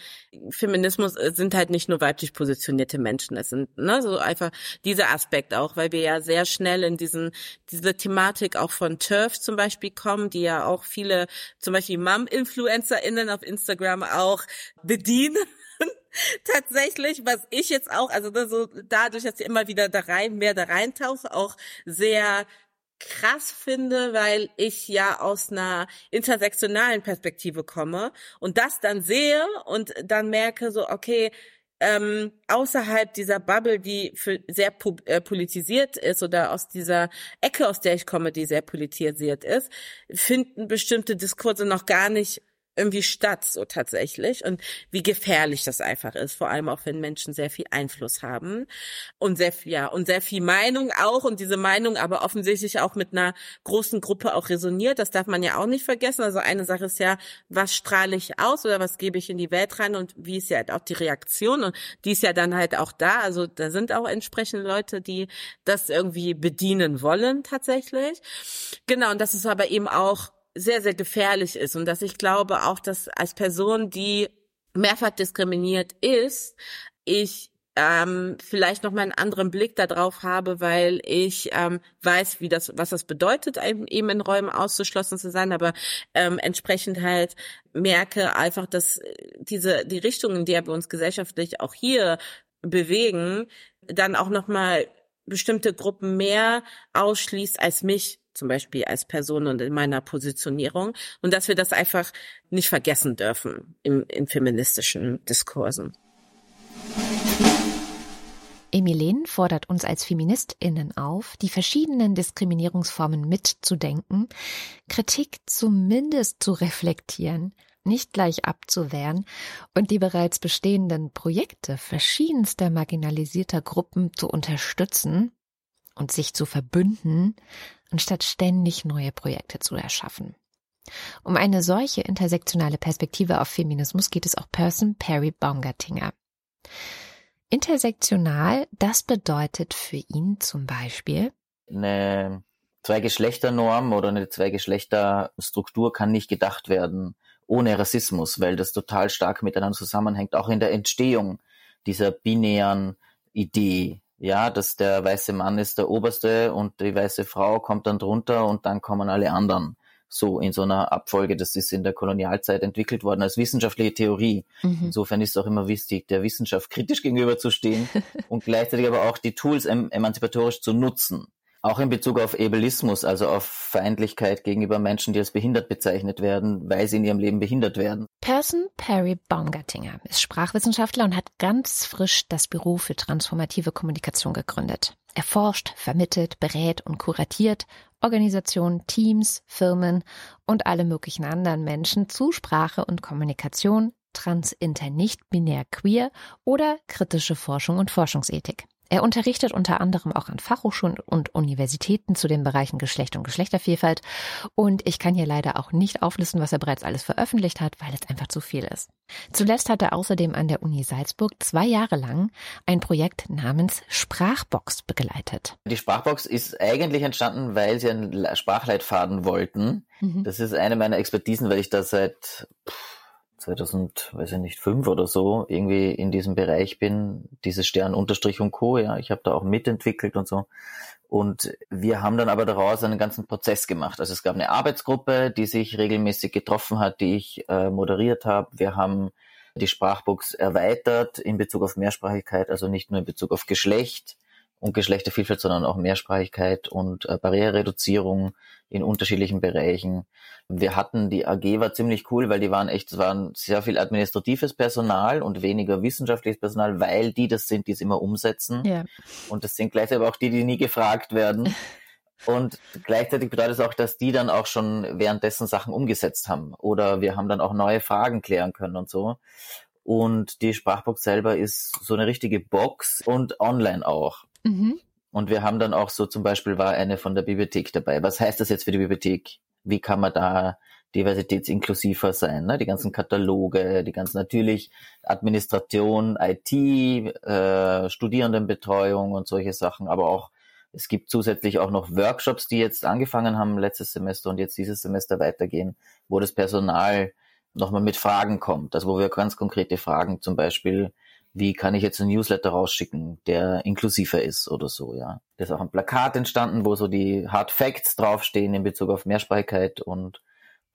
Feminismus äh, sind halt nicht nur weiblich positionierte Menschen, es sind ne, so einfach dieser Aspekt auch, weil wir ja sehr schnell in diesen diese Thematik auch von TERF zum Beispiel kommen, die ja auch viele, zum Beispiel Mom-InfluencerInnen auf Instagram auch bedienen. *laughs* Tatsächlich, was ich jetzt auch, also so dadurch, dass ich immer wieder da rein, mehr da reintauche, auch sehr krass finde, weil ich ja aus einer intersektionalen Perspektive komme und das dann sehe und dann merke so, okay, ähm, außerhalb dieser Bubble, die für sehr äh, politisiert ist oder aus dieser Ecke, aus der ich komme, die sehr politisiert ist, finden bestimmte Diskurse noch gar nicht irgendwie statt, so tatsächlich. Und wie gefährlich das einfach ist, vor allem auch wenn Menschen sehr viel Einfluss haben und sehr viel, ja, und sehr viel Meinung auch und diese Meinung aber offensichtlich auch mit einer großen Gruppe auch resoniert. Das darf man ja auch nicht vergessen. Also eine Sache ist ja, was strahle ich aus oder was gebe ich in die Welt rein und wie ist ja halt auch die Reaktion und die ist ja dann halt auch da. Also da sind auch entsprechende Leute, die das irgendwie bedienen wollen tatsächlich. Genau, und das ist aber eben auch sehr, sehr gefährlich ist und dass ich glaube auch, dass als Person, die mehrfach diskriminiert ist, ich ähm, vielleicht noch mal einen anderen Blick darauf habe, weil ich ähm, weiß, wie das, was das bedeutet, eben in Räumen ausgeschlossen zu sein, aber ähm, entsprechend halt merke einfach, dass diese die Richtung, in der wir uns gesellschaftlich auch hier bewegen, dann auch noch mal bestimmte Gruppen mehr ausschließt als mich zum Beispiel als Person und in meiner Positionierung und dass wir das einfach nicht vergessen dürfen im, in feministischen Diskursen. Emilene fordert uns als Feministinnen auf, die verschiedenen Diskriminierungsformen mitzudenken, Kritik zumindest zu reflektieren, nicht gleich abzuwehren und die bereits bestehenden Projekte verschiedenster marginalisierter Gruppen zu unterstützen und sich zu verbünden, anstatt ständig neue Projekte zu erschaffen. Um eine solche intersektionale Perspektive auf Feminismus geht es auch Person Perry Baumgartinger. Intersektional, das bedeutet für ihn zum Beispiel eine Zwei-Geschlechter-Norm oder eine Zwei-Geschlechter-Struktur kann nicht gedacht werden ohne Rassismus, weil das total stark miteinander zusammenhängt, auch in der Entstehung dieser binären Idee ja, dass der weiße Mann ist der Oberste und die weiße Frau kommt dann drunter und dann kommen alle anderen. So in so einer Abfolge, das ist in der Kolonialzeit entwickelt worden als wissenschaftliche Theorie. Mhm. Insofern ist es auch immer wichtig, der Wissenschaft kritisch gegenüberzustehen *laughs* und gleichzeitig aber auch die Tools emanzipatorisch zu nutzen. Auch in Bezug auf Ableismus, also auf Feindlichkeit gegenüber Menschen, die als behindert bezeichnet werden, weil sie in ihrem Leben behindert werden. Person Perry Baumgartinger ist Sprachwissenschaftler und hat ganz frisch das Büro für transformative Kommunikation gegründet. Er forscht, vermittelt, berät und kuratiert Organisationen, Teams, Firmen und alle möglichen anderen Menschen zu Sprache und Kommunikation, trans, inter, nicht binär, queer oder kritische Forschung und Forschungsethik. Er unterrichtet unter anderem auch an Fachhochschulen und Universitäten zu den Bereichen Geschlecht und Geschlechtervielfalt. Und ich kann hier leider auch nicht auflisten, was er bereits alles veröffentlicht hat, weil es einfach zu viel ist. Zuletzt hat er außerdem an der Uni Salzburg zwei Jahre lang ein Projekt namens Sprachbox begleitet. Die Sprachbox ist eigentlich entstanden, weil sie einen Sprachleitfaden wollten. Mhm. Das ist eine meiner Expertisen, weil ich da seit pff, 2000, weiß ich nicht, fünf oder so irgendwie in diesem Bereich bin, dieses Stern Unterstrich und Co. Ja, ich habe da auch mitentwickelt und so. Und wir haben dann aber daraus einen ganzen Prozess gemacht. Also es gab eine Arbeitsgruppe, die sich regelmäßig getroffen hat, die ich äh, moderiert habe. Wir haben die Sprachbox erweitert in Bezug auf Mehrsprachigkeit, also nicht nur in Bezug auf Geschlecht, und Geschlechtervielfalt, sondern auch Mehrsprachigkeit und äh, Barrierereduzierung in unterschiedlichen Bereichen. Wir hatten, die AG war ziemlich cool, weil die waren echt, es waren sehr viel administratives Personal und weniger wissenschaftliches Personal, weil die das sind, die es immer umsetzen. Ja. Und das sind gleichzeitig aber auch die, die nie gefragt werden. *laughs* Und gleichzeitig bedeutet es auch, dass die dann auch schon währenddessen Sachen umgesetzt haben. Oder wir haben dann auch neue Fragen klären können und so. Und die Sprachbox selber ist so eine richtige Box und online auch. Mhm. Und wir haben dann auch so zum Beispiel war eine von der Bibliothek dabei. Was heißt das jetzt für die Bibliothek? Wie kann man da diversitätsinklusiver sein? Ne? Die ganzen Kataloge, die ganzen natürlich Administration, IT, äh, Studierendenbetreuung und solche Sachen, aber auch es gibt zusätzlich auch noch Workshops, die jetzt angefangen haben letztes Semester und jetzt dieses Semester weitergehen, wo das Personal nochmal mit Fragen kommt. Also wo wir ganz konkrete Fragen zum Beispiel wie kann ich jetzt einen Newsletter rausschicken, der inklusiver ist oder so, ja. Da ist auch ein Plakat entstanden, wo so die Hard Facts draufstehen in Bezug auf Mehrsprachigkeit und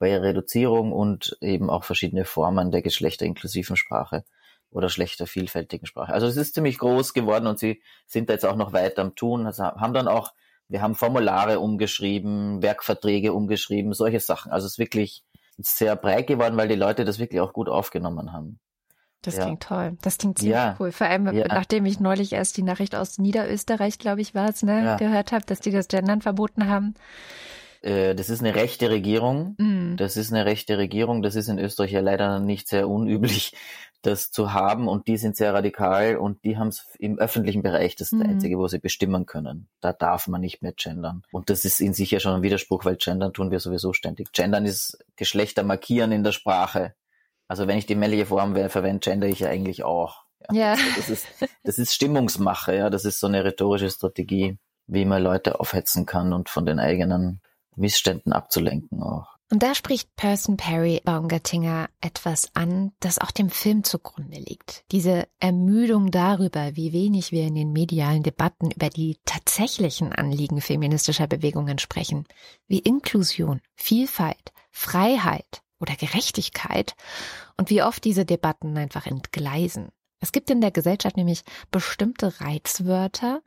Reduzierung und eben auch verschiedene Formen der geschlechterinklusiven Sprache oder schlechter vielfältigen Sprache. Also es ist ziemlich groß geworden und sie sind da jetzt auch noch weiter am Tun. Also haben dann auch, wir haben Formulare umgeschrieben, Werkverträge umgeschrieben, solche Sachen. Also es ist wirklich sehr breit geworden, weil die Leute das wirklich auch gut aufgenommen haben. Das ja. klingt toll. Das klingt ziemlich ja. cool. Vor allem, ja. nachdem ich neulich erst die Nachricht aus Niederösterreich, glaube ich, war es, ne, gehört habe, dass die das Gendern verboten haben. Äh, das ist eine rechte Regierung. Mm. Das ist eine rechte Regierung. Das ist in Österreich ja leider nicht sehr unüblich, *laughs* das zu haben. Und die sind sehr radikal und die haben es im öffentlichen Bereich. Das ist das mm. Einzige, wo sie bestimmen können. Da darf man nicht mehr gendern. Und das ist in sich ja schon ein Widerspruch, weil gendern tun wir sowieso ständig. Gendern ist Geschlechter markieren in der Sprache. Also wenn ich die männliche Form verwende, gender ich ja eigentlich auch. Ja. ja. Das, ist, das ist Stimmungsmache, ja. Das ist so eine rhetorische Strategie, wie man Leute aufhetzen kann und von den eigenen Missständen abzulenken auch. Und da spricht Person Perry Baumgartinger etwas an, das auch dem Film zugrunde liegt. Diese Ermüdung darüber, wie wenig wir in den medialen Debatten über die tatsächlichen Anliegen feministischer Bewegungen sprechen, wie Inklusion, Vielfalt, Freiheit, oder Gerechtigkeit und wie oft diese Debatten einfach entgleisen. Es gibt in der Gesellschaft nämlich bestimmte Reizwörter,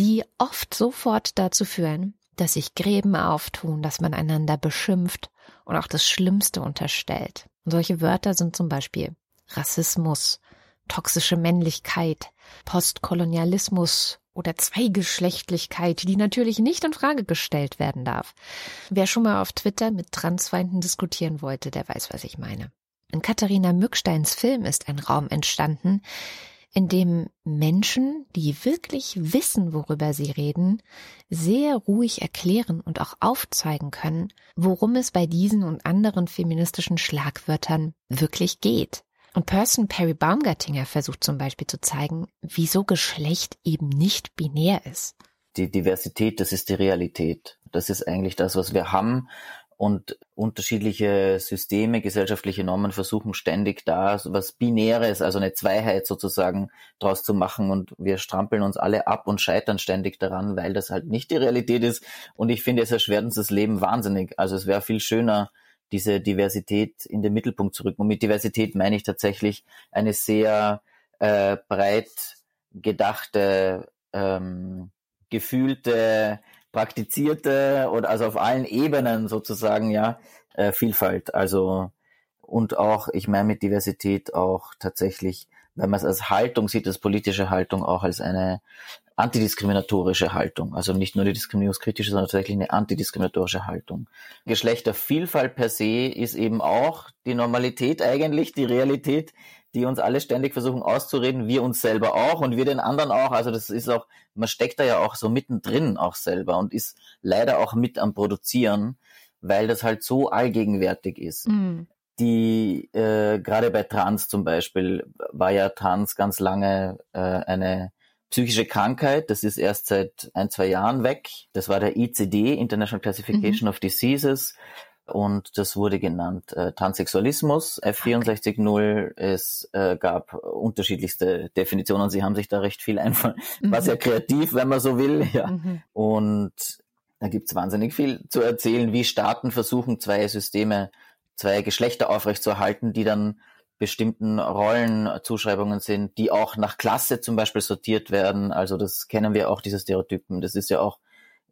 die oft sofort dazu führen, dass sich Gräben auftun, dass man einander beschimpft und auch das Schlimmste unterstellt. Und solche Wörter sind zum Beispiel Rassismus, toxische Männlichkeit, Postkolonialismus oder Zweigeschlechtlichkeit, die natürlich nicht in Frage gestellt werden darf. Wer schon mal auf Twitter mit Transfeinden diskutieren wollte, der weiß, was ich meine. In Katharina Mücksteins Film ist ein Raum entstanden, in dem Menschen, die wirklich wissen, worüber sie reden, sehr ruhig erklären und auch aufzeigen können, worum es bei diesen und anderen feministischen Schlagwörtern wirklich geht. Und Person Perry Baumgartinger versucht zum Beispiel zu zeigen, wieso Geschlecht eben nicht binär ist. Die Diversität, das ist die Realität. Das ist eigentlich das, was wir haben. Und unterschiedliche Systeme, gesellschaftliche Normen versuchen ständig da was Binäres, also eine Zweiheit sozusagen draus zu machen. Und wir strampeln uns alle ab und scheitern ständig daran, weil das halt nicht die Realität ist. Und ich finde, es erschwert uns das Leben wahnsinnig. Also es wäre viel schöner, diese Diversität in den Mittelpunkt zu rücken. Und mit Diversität meine ich tatsächlich eine sehr äh, breit gedachte, ähm, gefühlte, praktizierte oder also auf allen Ebenen sozusagen ja äh, Vielfalt. Also und auch, ich meine mit Diversität auch tatsächlich, wenn man es als Haltung sieht, als politische Haltung auch als eine antidiskriminatorische Haltung. Also nicht nur die diskriminierungskritische, sondern tatsächlich eine antidiskriminatorische Haltung. Geschlechtervielfalt per se ist eben auch die Normalität eigentlich, die Realität, die uns alle ständig versuchen auszureden, wir uns selber auch und wir den anderen auch. Also das ist auch, man steckt da ja auch so mittendrin auch selber und ist leider auch mit am Produzieren, weil das halt so allgegenwärtig ist. Mhm. Die äh, gerade bei Trans zum Beispiel war ja Trans ganz lange äh, eine psychische Krankheit. Das ist erst seit ein, zwei Jahren weg. Das war der ICD, International Classification mhm. of Diseases. Und das wurde genannt äh, Transsexualismus, F640. Es äh, gab unterschiedlichste Definitionen. Sie haben sich da recht viel einfallen. Mhm. War sehr kreativ, wenn man so will. Ja. Mhm. Und da gibt's wahnsinnig viel zu erzählen, wie Staaten versuchen, zwei Systeme, zwei Geschlechter aufrechtzuerhalten, die dann bestimmten Rollenzuschreibungen sind, die auch nach Klasse zum Beispiel sortiert werden. Also das kennen wir auch, diese Stereotypen. Das ist ja auch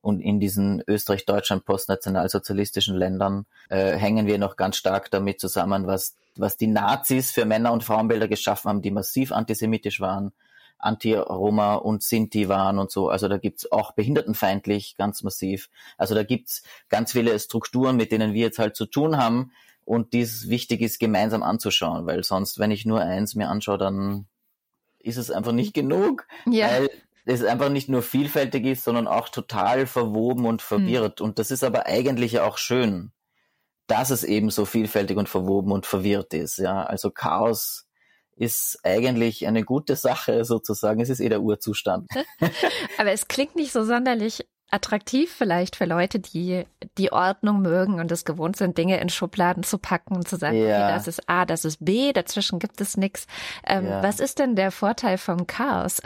und in diesen Österreich, Deutschland, postnationalsozialistischen Ländern äh, hängen wir noch ganz stark damit zusammen, was, was die Nazis für Männer- und Frauenbilder geschaffen haben, die massiv antisemitisch waren, Anti-Roma und Sinti waren und so. Also da gibt's auch behindertenfeindlich ganz massiv. Also da gibt's ganz viele Strukturen, mit denen wir jetzt halt zu tun haben, und dies wichtig ist, gemeinsam anzuschauen, weil sonst, wenn ich nur eins mir anschaue, dann ist es einfach nicht genug, ja. weil es einfach nicht nur vielfältig ist, sondern auch total verwoben und verwirrt. Mhm. Und das ist aber eigentlich auch schön, dass es eben so vielfältig und verwoben und verwirrt ist. Ja, also Chaos ist eigentlich eine gute Sache sozusagen. Es ist eh der Urzustand. *laughs* aber es klingt nicht so sonderlich attraktiv vielleicht für Leute, die die Ordnung mögen und es gewohnt sind, Dinge in Schubladen zu packen und zu sagen, ja. okay, das ist A, das ist B, dazwischen gibt es nichts. Ähm, ja. Was ist denn der Vorteil vom Chaos?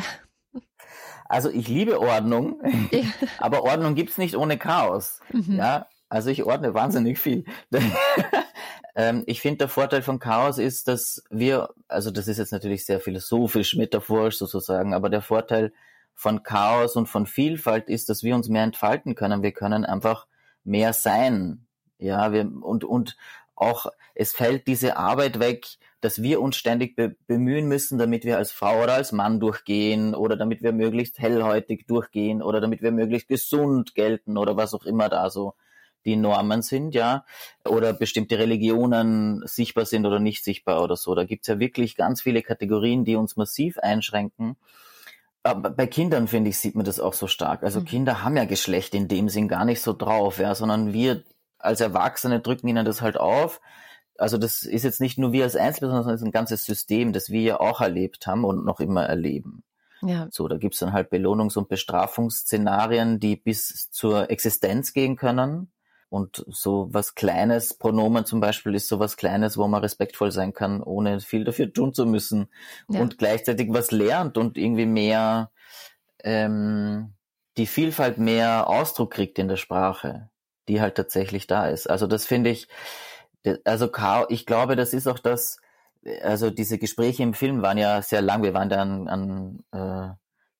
Also ich liebe Ordnung, ja. *laughs* aber Ordnung gibt's nicht ohne Chaos. Mhm. Ja, also ich ordne wahnsinnig viel. *laughs* ähm, ich finde, der Vorteil von Chaos ist, dass wir, also das ist jetzt natürlich sehr philosophisch, metaphorisch sozusagen, aber der Vorteil von Chaos und von Vielfalt ist, dass wir uns mehr entfalten können. Wir können einfach mehr sein. Ja, wir, und, und auch, es fällt diese Arbeit weg, dass wir uns ständig be bemühen müssen, damit wir als Frau oder als Mann durchgehen oder damit wir möglichst hellhäutig durchgehen oder damit wir möglichst gesund gelten oder was auch immer da so die Normen sind, ja, oder bestimmte Religionen sichtbar sind oder nicht sichtbar oder so. Da gibt's ja wirklich ganz viele Kategorien, die uns massiv einschränken. Aber bei Kindern, finde ich, sieht man das auch so stark. Also mhm. Kinder haben ja Geschlecht in dem Sinn gar nicht so drauf, ja, sondern wir als Erwachsene drücken ihnen das halt auf. Also das ist jetzt nicht nur wir als Einzelpersonen, sondern es ist ein ganzes System, das wir ja auch erlebt haben und noch immer erleben. Ja. So, da gibt's dann halt Belohnungs- und Bestrafungsszenarien, die bis zur Existenz gehen können. Und so was Kleines, Pronomen zum Beispiel, ist so was Kleines, wo man respektvoll sein kann, ohne viel dafür tun zu müssen. Ja. Und gleichzeitig was lernt und irgendwie mehr, ähm, die Vielfalt mehr Ausdruck kriegt in der Sprache, die halt tatsächlich da ist. Also das finde ich, also ich glaube, das ist auch das, also diese Gespräche im Film waren ja sehr lang. Wir waren dann an, an äh,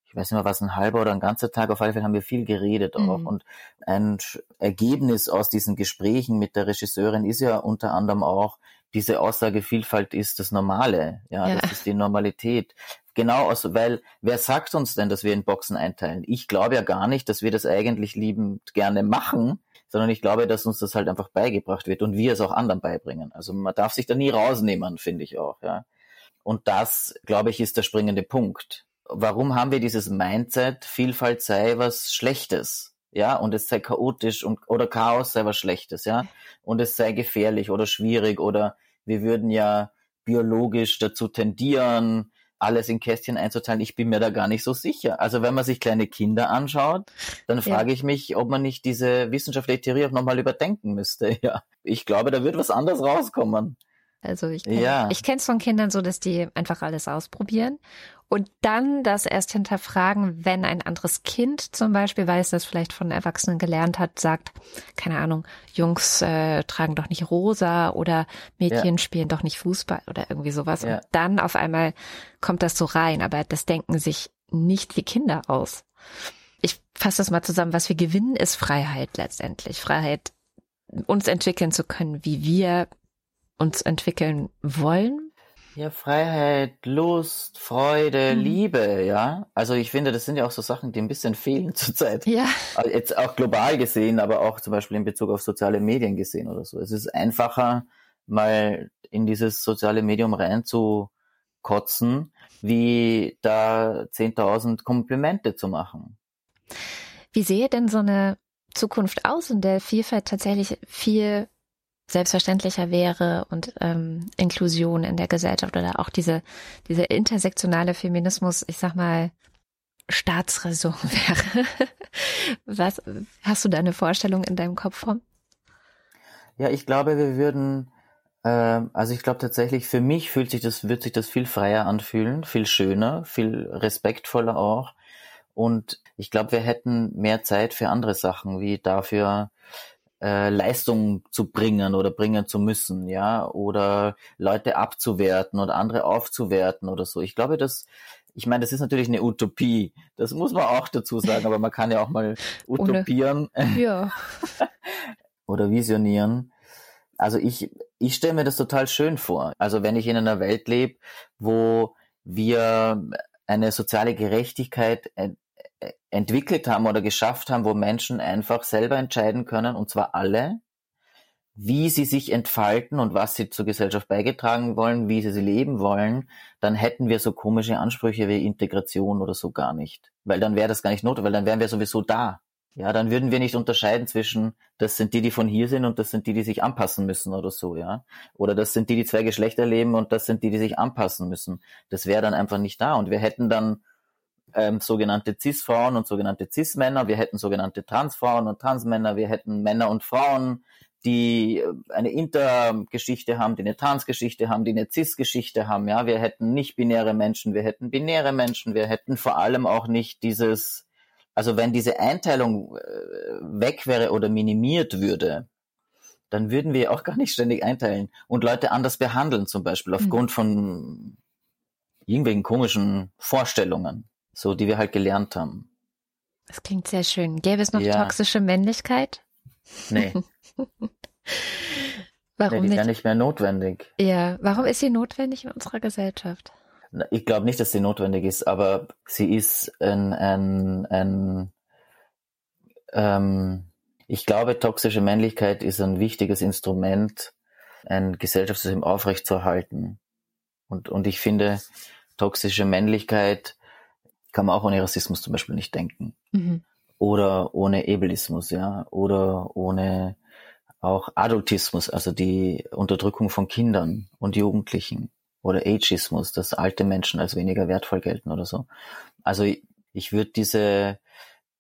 ich weiß nicht mehr, was ein halber oder ein ganzer Tag, auf alle Fälle haben wir viel geredet auch. Mhm. Und ein Ergebnis aus diesen Gesprächen mit der Regisseurin ist ja unter anderem auch, diese Aussage Vielfalt ist das Normale, ja, ja. das ist die Normalität. Genau, also, weil wer sagt uns denn, dass wir in Boxen einteilen? Ich glaube ja gar nicht, dass wir das eigentlich liebend gerne machen, sondern ich glaube, dass uns das halt einfach beigebracht wird und wir es auch anderen beibringen. Also man darf sich da nie rausnehmen, finde ich auch, ja. Und das, glaube ich, ist der springende Punkt warum haben wir dieses Mindset, Vielfalt sei was Schlechtes? Ja, und es sei chaotisch und, oder Chaos sei was Schlechtes, ja, und es sei gefährlich oder schwierig oder wir würden ja biologisch dazu tendieren, alles in Kästchen einzuteilen. Ich bin mir da gar nicht so sicher. Also wenn man sich kleine Kinder anschaut, dann frage ja. ich mich, ob man nicht diese wissenschaftliche Theorie auch nochmal überdenken müsste. *laughs* Ja, ich glaube, da wird was anderes rauskommen. Also ich kenne ja. ich kenne es von Kindern so, dass die einfach alles ausprobieren und dann das erst hinterfragen, wenn ein anderes Kind zum Beispiel, weil es das vielleicht von Erwachsenen gelernt hat, sagt, keine Ahnung, Jungs äh, tragen doch nicht rosa oder Mädchen ja. spielen doch nicht Fußball oder irgendwie sowas. Ja. Und dann auf einmal kommt das so rein, aber das denken sich nicht die Kinder aus. Ich fasse das mal zusammen. Was wir gewinnen, ist Freiheit letztendlich. Freiheit, uns entwickeln zu können, wie wir uns entwickeln wollen Ja, Freiheit, Lust, Freude, mhm. Liebe, ja. Also ich finde, das sind ja auch so Sachen, die ein bisschen fehlen *laughs* zurzeit. Ja. Jetzt auch global gesehen, aber auch zum Beispiel in Bezug auf soziale Medien gesehen oder so. Es ist einfacher, mal in dieses soziale Medium reinzukotzen, wie da 10.000 Komplimente zu machen. Wie sehe denn so eine Zukunft aus, in der Vielfalt tatsächlich viel selbstverständlicher wäre und ähm, Inklusion in der Gesellschaft oder auch diese, dieser intersektionale Feminismus, ich sag mal, Staatsräson *laughs* wäre. Was hast du da eine Vorstellung in deinem Kopf von? Ja, ich glaube, wir würden, äh, also ich glaube tatsächlich, für mich fühlt sich das, wird sich das viel freier anfühlen, viel schöner, viel respektvoller auch. Und ich glaube, wir hätten mehr Zeit für andere Sachen, wie dafür äh, Leistung zu bringen oder bringen zu müssen, ja, oder Leute abzuwerten oder andere aufzuwerten oder so. Ich glaube, dass ich meine, das ist natürlich eine Utopie. Das muss man auch dazu sagen, aber man kann ja auch mal *laughs* utopieren. *laughs* Ja. oder visionieren. Also ich, ich stelle mir das total schön vor. Also wenn ich in einer Welt lebe, wo wir eine soziale Gerechtigkeit entwickelt haben oder geschafft haben, wo Menschen einfach selber entscheiden können, und zwar alle, wie sie sich entfalten und was sie zur Gesellschaft beigetragen wollen, wie sie sie leben wollen, dann hätten wir so komische Ansprüche wie Integration oder so gar nicht. Weil dann wäre das gar nicht notwendig, weil dann wären wir sowieso da. Ja, dann würden wir nicht unterscheiden zwischen, das sind die, die von hier sind und das sind die, die sich anpassen müssen oder so, ja. Oder das sind die, die zwei Geschlechter leben und das sind die, die sich anpassen müssen. Das wäre dann einfach nicht da. Und wir hätten dann ähm, sogenannte Cis-Frauen und sogenannte Cis-Männer, wir hätten sogenannte Trans-Frauen und Trans-Männer, wir hätten Männer und Frauen, die äh, eine Inter-Geschichte haben, die eine Trans-Geschichte haben, die eine Cis-Geschichte haben, ja, wir hätten nicht binäre Menschen, wir hätten binäre Menschen, wir hätten vor allem auch nicht dieses, also wenn diese Einteilung äh, weg wäre oder minimiert würde, dann würden wir auch gar nicht ständig einteilen und Leute anders behandeln, zum Beispiel aufgrund mhm. von irgendwelchen komischen Vorstellungen so die wir halt gelernt haben. Das klingt sehr schön. Gäbe es noch ja. toxische Männlichkeit? Nee. *laughs* warum nee, die nicht? ist ja nicht mehr notwendig. Ja, warum ist sie notwendig in unserer Gesellschaft? Ich glaube nicht, dass sie notwendig ist, aber sie ist ein, ein, ein ähm, ich glaube, toxische Männlichkeit ist ein wichtiges Instrument, ein Gesellschaftssystem aufrechtzuerhalten. Und, und ich finde, toxische Männlichkeit kann man auch ohne Rassismus zum Beispiel nicht denken. Mhm. Oder ohne Ebelismus, ja. Oder ohne auch Adultismus, also die Unterdrückung von Kindern und Jugendlichen. Oder Ageismus, dass alte Menschen als weniger wertvoll gelten oder so. Also ich, ich würde diese,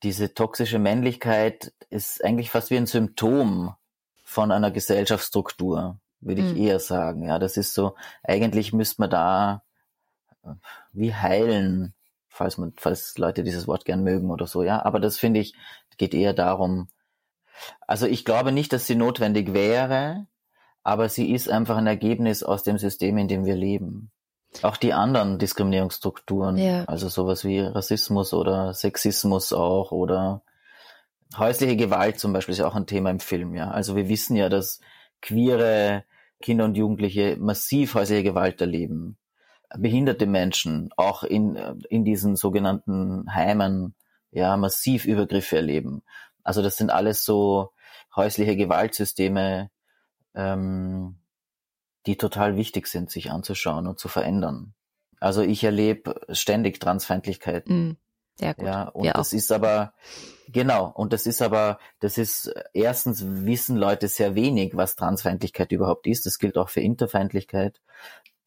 diese toxische Männlichkeit ist eigentlich fast wie ein Symptom von einer Gesellschaftsstruktur, würde ich mhm. eher sagen. Ja, das ist so, eigentlich müsste man da äh, wie heilen, falls man, falls Leute dieses Wort gern mögen oder so, ja. Aber das finde ich, geht eher darum, also ich glaube nicht, dass sie notwendig wäre, aber sie ist einfach ein Ergebnis aus dem System, in dem wir leben. Auch die anderen Diskriminierungsstrukturen, ja. also sowas wie Rassismus oder Sexismus auch oder häusliche Gewalt zum Beispiel ist ja auch ein Thema im Film, ja. Also wir wissen ja, dass queere Kinder und Jugendliche massiv häusliche Gewalt erleben behinderte Menschen auch in, in diesen sogenannten Heimen ja massiv Übergriffe erleben. Also das sind alles so häusliche Gewaltsysteme, ähm, die total wichtig sind, sich anzuschauen und zu verändern. Also ich erlebe ständig Transfeindlichkeit. Mm, sehr gut. Ja, und ja, das ist aber, genau, und das ist aber, das ist, erstens wissen Leute sehr wenig, was Transfeindlichkeit überhaupt ist. Das gilt auch für Interfeindlichkeit.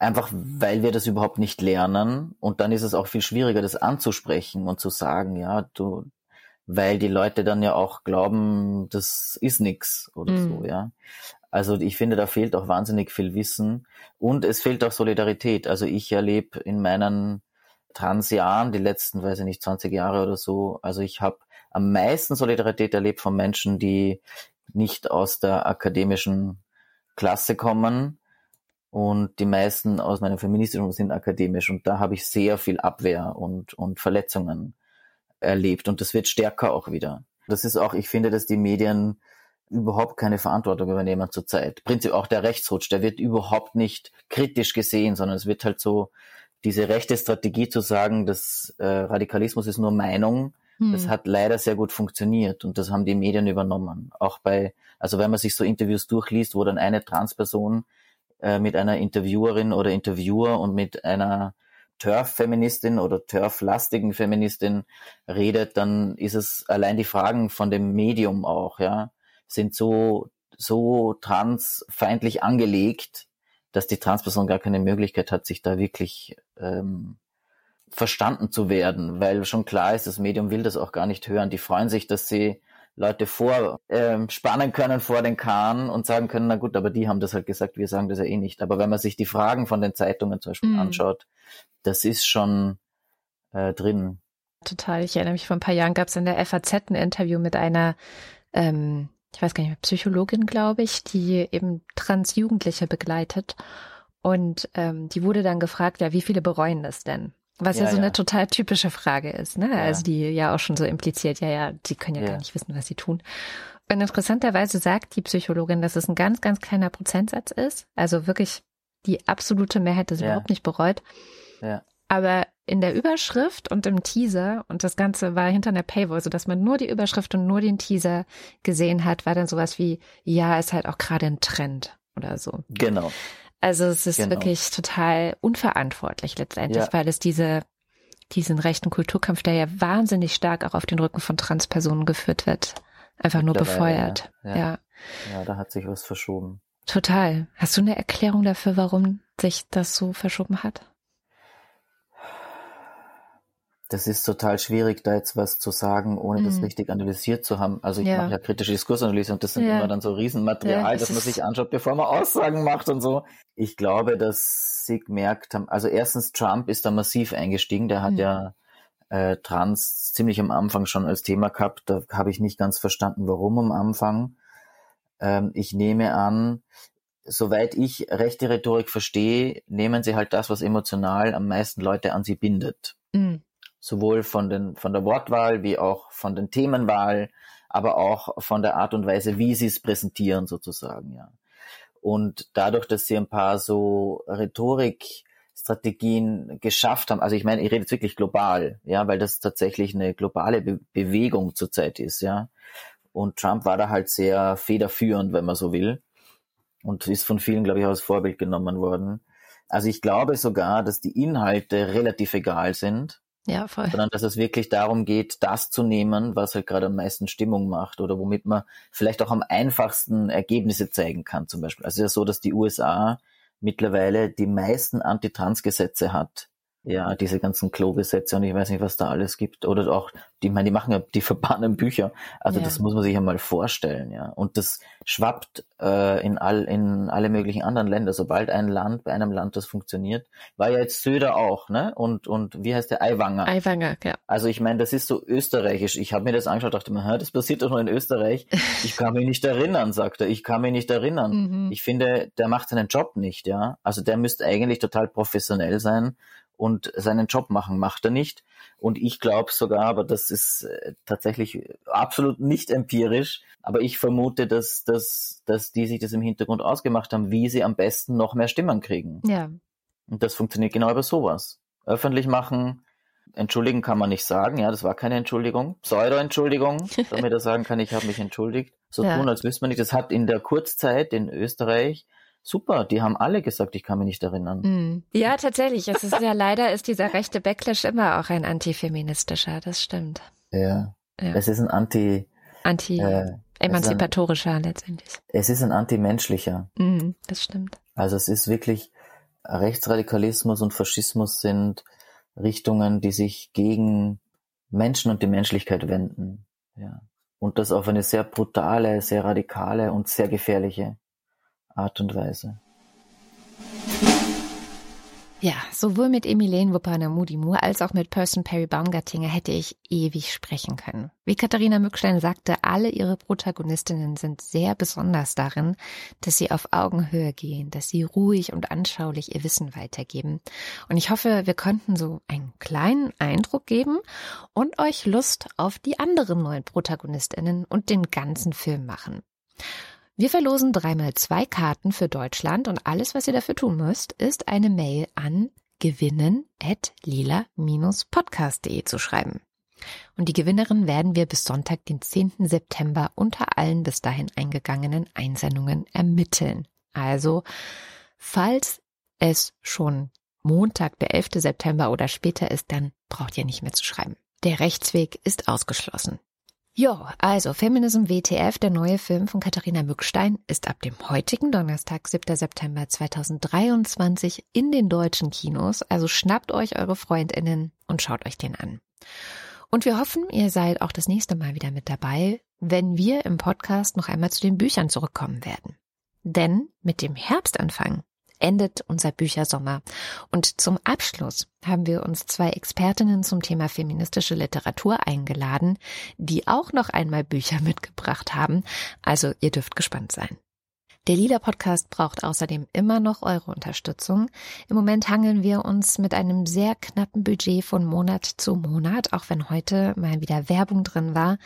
Einfach weil wir das überhaupt nicht lernen und dann ist es auch viel schwieriger, das anzusprechen und zu sagen, ja, du, weil die Leute dann ja auch glauben, das ist nix oder mhm. so, ja. Also ich finde, da fehlt auch wahnsinnig viel Wissen und es fehlt auch Solidarität. Also ich erlebe in meinen Transjahren, die letzten, weiß ich nicht, 20 Jahre oder so, also ich habe am meisten Solidarität erlebt von Menschen, die nicht aus der akademischen Klasse kommen, und die meisten aus meinem feministischen sind akademisch und da habe ich sehr viel Abwehr und, und Verletzungen erlebt und das wird stärker auch wieder. Das ist auch, ich finde, dass die Medien überhaupt keine Verantwortung übernehmen zurzeit. Prinzip auch der Rechtsrutsch, der wird überhaupt nicht kritisch gesehen, sondern es wird halt so diese rechte Strategie zu sagen, dass äh, Radikalismus ist nur Meinung, hm. das hat leider sehr gut funktioniert und das haben die Medien übernommen. Auch bei, also wenn man sich so Interviews durchliest, wo dann eine Transperson äh, mit einer Interviewerin oder Interviewer und mit einer Turf-Feministin oder Turf-lastigen Feministin redet, dann ist es allein die Fragen von dem Medium auch, ja, sind so, so transfeindlich angelegt, dass die Transperson gar keine Möglichkeit hat, sich da wirklich ähm, verstanden zu werden, weil schon klar ist, das Medium will das auch gar nicht hören. Die freuen sich, dass sie Leute vorspannen ähm, können vor den Kahn und sagen können, na gut, aber die haben das halt gesagt, wir sagen das ja eh nicht. Aber wenn man sich die Fragen von den Zeitungen zum Beispiel mhm. anschaut, das ist schon äh, drin. Total. Ich erinnere mich, vor ein paar Jahren gab es in der FAZ ein Interview mit einer, ähm, ich weiß gar nicht mehr, Psychologin, glaube ich, die eben Transjugendliche begleitet. Und ähm, die wurde dann gefragt, ja, wie viele bereuen das denn? Was ja, ja so ja. eine total typische Frage ist, ne? Ja. Also die ja auch schon so impliziert, ja, ja, sie können ja, gar nicht wissen, was sie tun. Und interessanterweise sagt die Psychologin, dass es ein ganz, ganz kleiner Prozentsatz ist. Also wirklich die absolute Mehrheit das überhaupt nicht bereut. Ja. Aber in der Überschrift und im Teaser, und das Ganze war hinter einer Paywall, so dass man nur die Überschrift und nur den Teaser gesehen hat, war dann sowas wie, ja, ist halt auch gerade ein Trend oder so. Genau. Also es ist genau. wirklich total unverantwortlich letztendlich, ja. weil es diese, diesen rechten Kulturkampf, der ja wahnsinnig stark auch auf den Rücken von Transpersonen geführt wird, einfach nur befeuert. Ja. ja. Ja, da hat sich was verschoben. Total. Hast du eine Erklärung dafür, warum sich das so verschoben hat? Das ist total schwierig, da jetzt was zu sagen, ohne mhm. das richtig analysiert zu haben. Also ich ja. mache ja kritische Diskursanalyse und das sind ja. immer dann so Riesenmaterial, ja, das, das man sich anschaut, bevor man Aussagen macht und so. Ich glaube, dass sie gemerkt haben, also erstens Trump ist da massiv eingestiegen, der hat mhm. ja äh, Trans ziemlich am Anfang schon als Thema gehabt. Da habe ich nicht ganz verstanden, warum am Anfang. Ähm, ich nehme an, soweit ich rechte Rhetorik verstehe, nehmen sie halt das, was emotional am meisten Leute an sie bindet. Mhm sowohl von, den, von der Wortwahl wie auch von den Themenwahl, aber auch von der Art und Weise, wie sie es präsentieren sozusagen, ja. Und dadurch, dass sie ein paar so Rhetorikstrategien geschafft haben, also ich meine, ich rede jetzt wirklich global, ja, weil das tatsächlich eine globale Be Bewegung zurzeit ist, ja. Und Trump war da halt sehr federführend, wenn man so will. Und ist von vielen, glaube ich, als Vorbild genommen worden. Also ich glaube sogar, dass die Inhalte relativ egal sind ja, voll. Sondern dass es wirklich darum geht, das zu nehmen, was halt gerade am meisten Stimmung macht oder womit man vielleicht auch am einfachsten Ergebnisse zeigen kann, zum Beispiel. Also es ist ja so, dass die USA mittlerweile die meisten Antitrans-Gesetze hat ja, diese ganzen Klo-Gesetze und ich weiß nicht, was da alles gibt. Oder auch, die, ich meine, die machen ja, die *laughs* verbannen Bücher. Also ja. das muss man sich ja mal vorstellen, ja. Und das schwappt äh, in all, in alle möglichen anderen Länder. Sobald ein Land, bei einem Land das funktioniert, war ja jetzt Söder auch, ne? Und, und wie heißt der? Eiwanger. Eiwanger, ja. Also ich meine, das ist so österreichisch. Ich habe mir das angeschaut, dachte mir, das passiert doch nur in Österreich. *laughs* Ich kann mich nicht erinnern, sagt er. Ich kann mich nicht erinnern. Mhm. Ich finde, der macht seinen Job nicht, ja. Also der müsste eigentlich total professionell sein und seinen Job machen, macht er nicht. Und ich glaube sogar, aber das ist äh, tatsächlich absolut nicht empirisch, aber ich vermute, dass, dass, dass die sich das im Hintergrund ausgemacht haben, wie sie am besten noch mehr Stimmen kriegen. Ja. Und das funktioniert genau über sowas. Öffentlich machen, entschuldigen kann man nicht sagen, ja, das war keine Entschuldigung. Pseudo-Entschuldigung, *laughs* damit er sagen kann, ich habe mich entschuldigt. So ja. tun, als wüsste man nicht. Das hat in der Kurzzeit in Österreich super, die haben alle gesagt, ich kann mich nicht erinnern. Mhm. Ja, tatsächlich. Es ist ja *laughs* leider ist dieser rechte Backlash immer auch ein antifeministischer, das stimmt. Ja. ja. Es ist ein anti anti äh, emanzipatorischer ein, letztendlich. Es ist ein antimenschlicher. Mhm, das stimmt. Also es ist wirklich Rechtsradikalismus und Faschismus sind Richtungen, die sich gegen Menschen und die Menschlichkeit wenden. Ja. Und das auf eine sehr brutale, sehr radikale und sehr gefährliche Art und Weise. Ja, sowohl mit Emilene Wupperner-Mudimu als auch mit Person Perry Baumgartinger hätte ich ewig sprechen können. Wie Katharina Mückstein sagte, alle ihre Protagonistinnen sind sehr besonders darin, dass sie auf Augenhöhe gehen, dass sie ruhig und anschaulich ihr Wissen weitergeben. Und ich hoffe, wir konnten so einen kleinen Eindruck geben und euch Lust auf die anderen neuen Protagonistinnen und den ganzen Film machen. Wir verlosen dreimal zwei Karten für Deutschland und alles, was ihr dafür tun müsst, ist eine Mail an gewinnen.lila-podcast.de zu schreiben. Und die Gewinnerin werden wir bis Sonntag, den 10. September, unter allen bis dahin eingegangenen Einsendungen ermitteln. Also, falls es schon Montag, der 11. September oder später ist, dann braucht ihr nicht mehr zu schreiben. Der Rechtsweg ist ausgeschlossen. Jo, also Feminism WTF, der neue Film von Katharina Mückstein, ist ab dem heutigen Donnerstag, 7. September 2023 in den deutschen Kinos. Also schnappt euch eure Freundinnen und schaut euch den an. Und wir hoffen, ihr seid auch das nächste Mal wieder mit dabei, wenn wir im Podcast noch einmal zu den Büchern zurückkommen werden. Denn mit dem Herbstanfang endet unser Büchersommer. Und zum Abschluss haben wir uns zwei Expertinnen zum Thema feministische Literatur eingeladen, die auch noch einmal Bücher *laughs* mitgebracht haben. Also ihr dürft gespannt sein. Der Lila Podcast braucht außerdem immer noch eure Unterstützung. Im Moment hangeln wir uns mit einem sehr knappen Budget von Monat zu Monat. Auch wenn heute mal wieder Werbung drin war,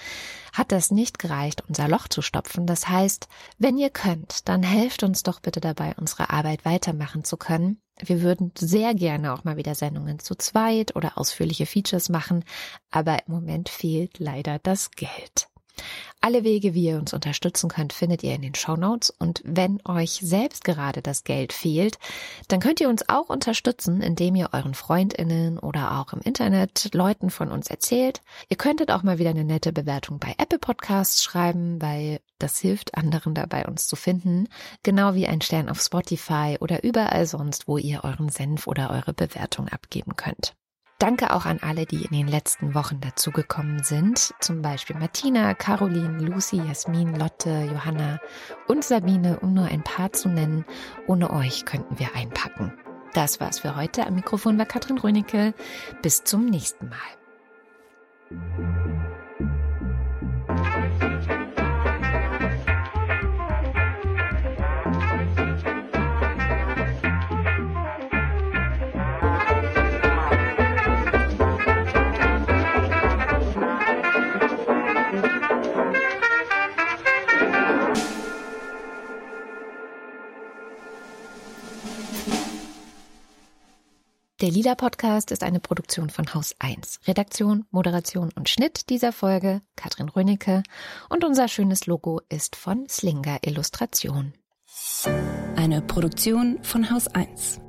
hat das nicht gereicht, unser Loch zu stopfen. Das heißt, wenn ihr könnt, dann helft uns doch bitte dabei, unsere Arbeit weitermachen zu können. Wir würden sehr gerne auch mal wieder Sendungen zu zweit oder ausführliche Features machen, aber im Moment fehlt leider das Geld. Alle Wege, wie ihr uns unterstützen könnt, findet ihr in den Show Notes. Und wenn euch selbst gerade das Geld fehlt, dann könnt ihr uns auch unterstützen, indem ihr euren FreundInnen oder auch im Internet Leuten von uns erzählt. Ihr könntet auch mal wieder eine nette Bewertung bei Apple Podcasts schreiben, weil das hilft anderen dabei, uns zu finden. Genau wie ein Stern auf Spotify oder überall sonst, wo ihr euren Senf oder eure Bewertung abgeben könnt. Danke auch an alle, die in den letzten Wochen dazugekommen sind. Zum Beispiel Martina, Caroline, Lucy, Jasmin, Lotte, Johanna und Sabine, um nur ein paar zu nennen. Ohne euch könnten wir einpacken. Das war's für heute. Am Mikrofon war Katrin Rönecke. Bis zum nächsten Mal. Der Lila Podcast ist eine Produktion von Haus 1. Redaktion, Moderation und Schnitt dieser Folge Katrin Rönecke und unser schönes Logo ist von Slinger Illustration. Eine Produktion von Haus 1.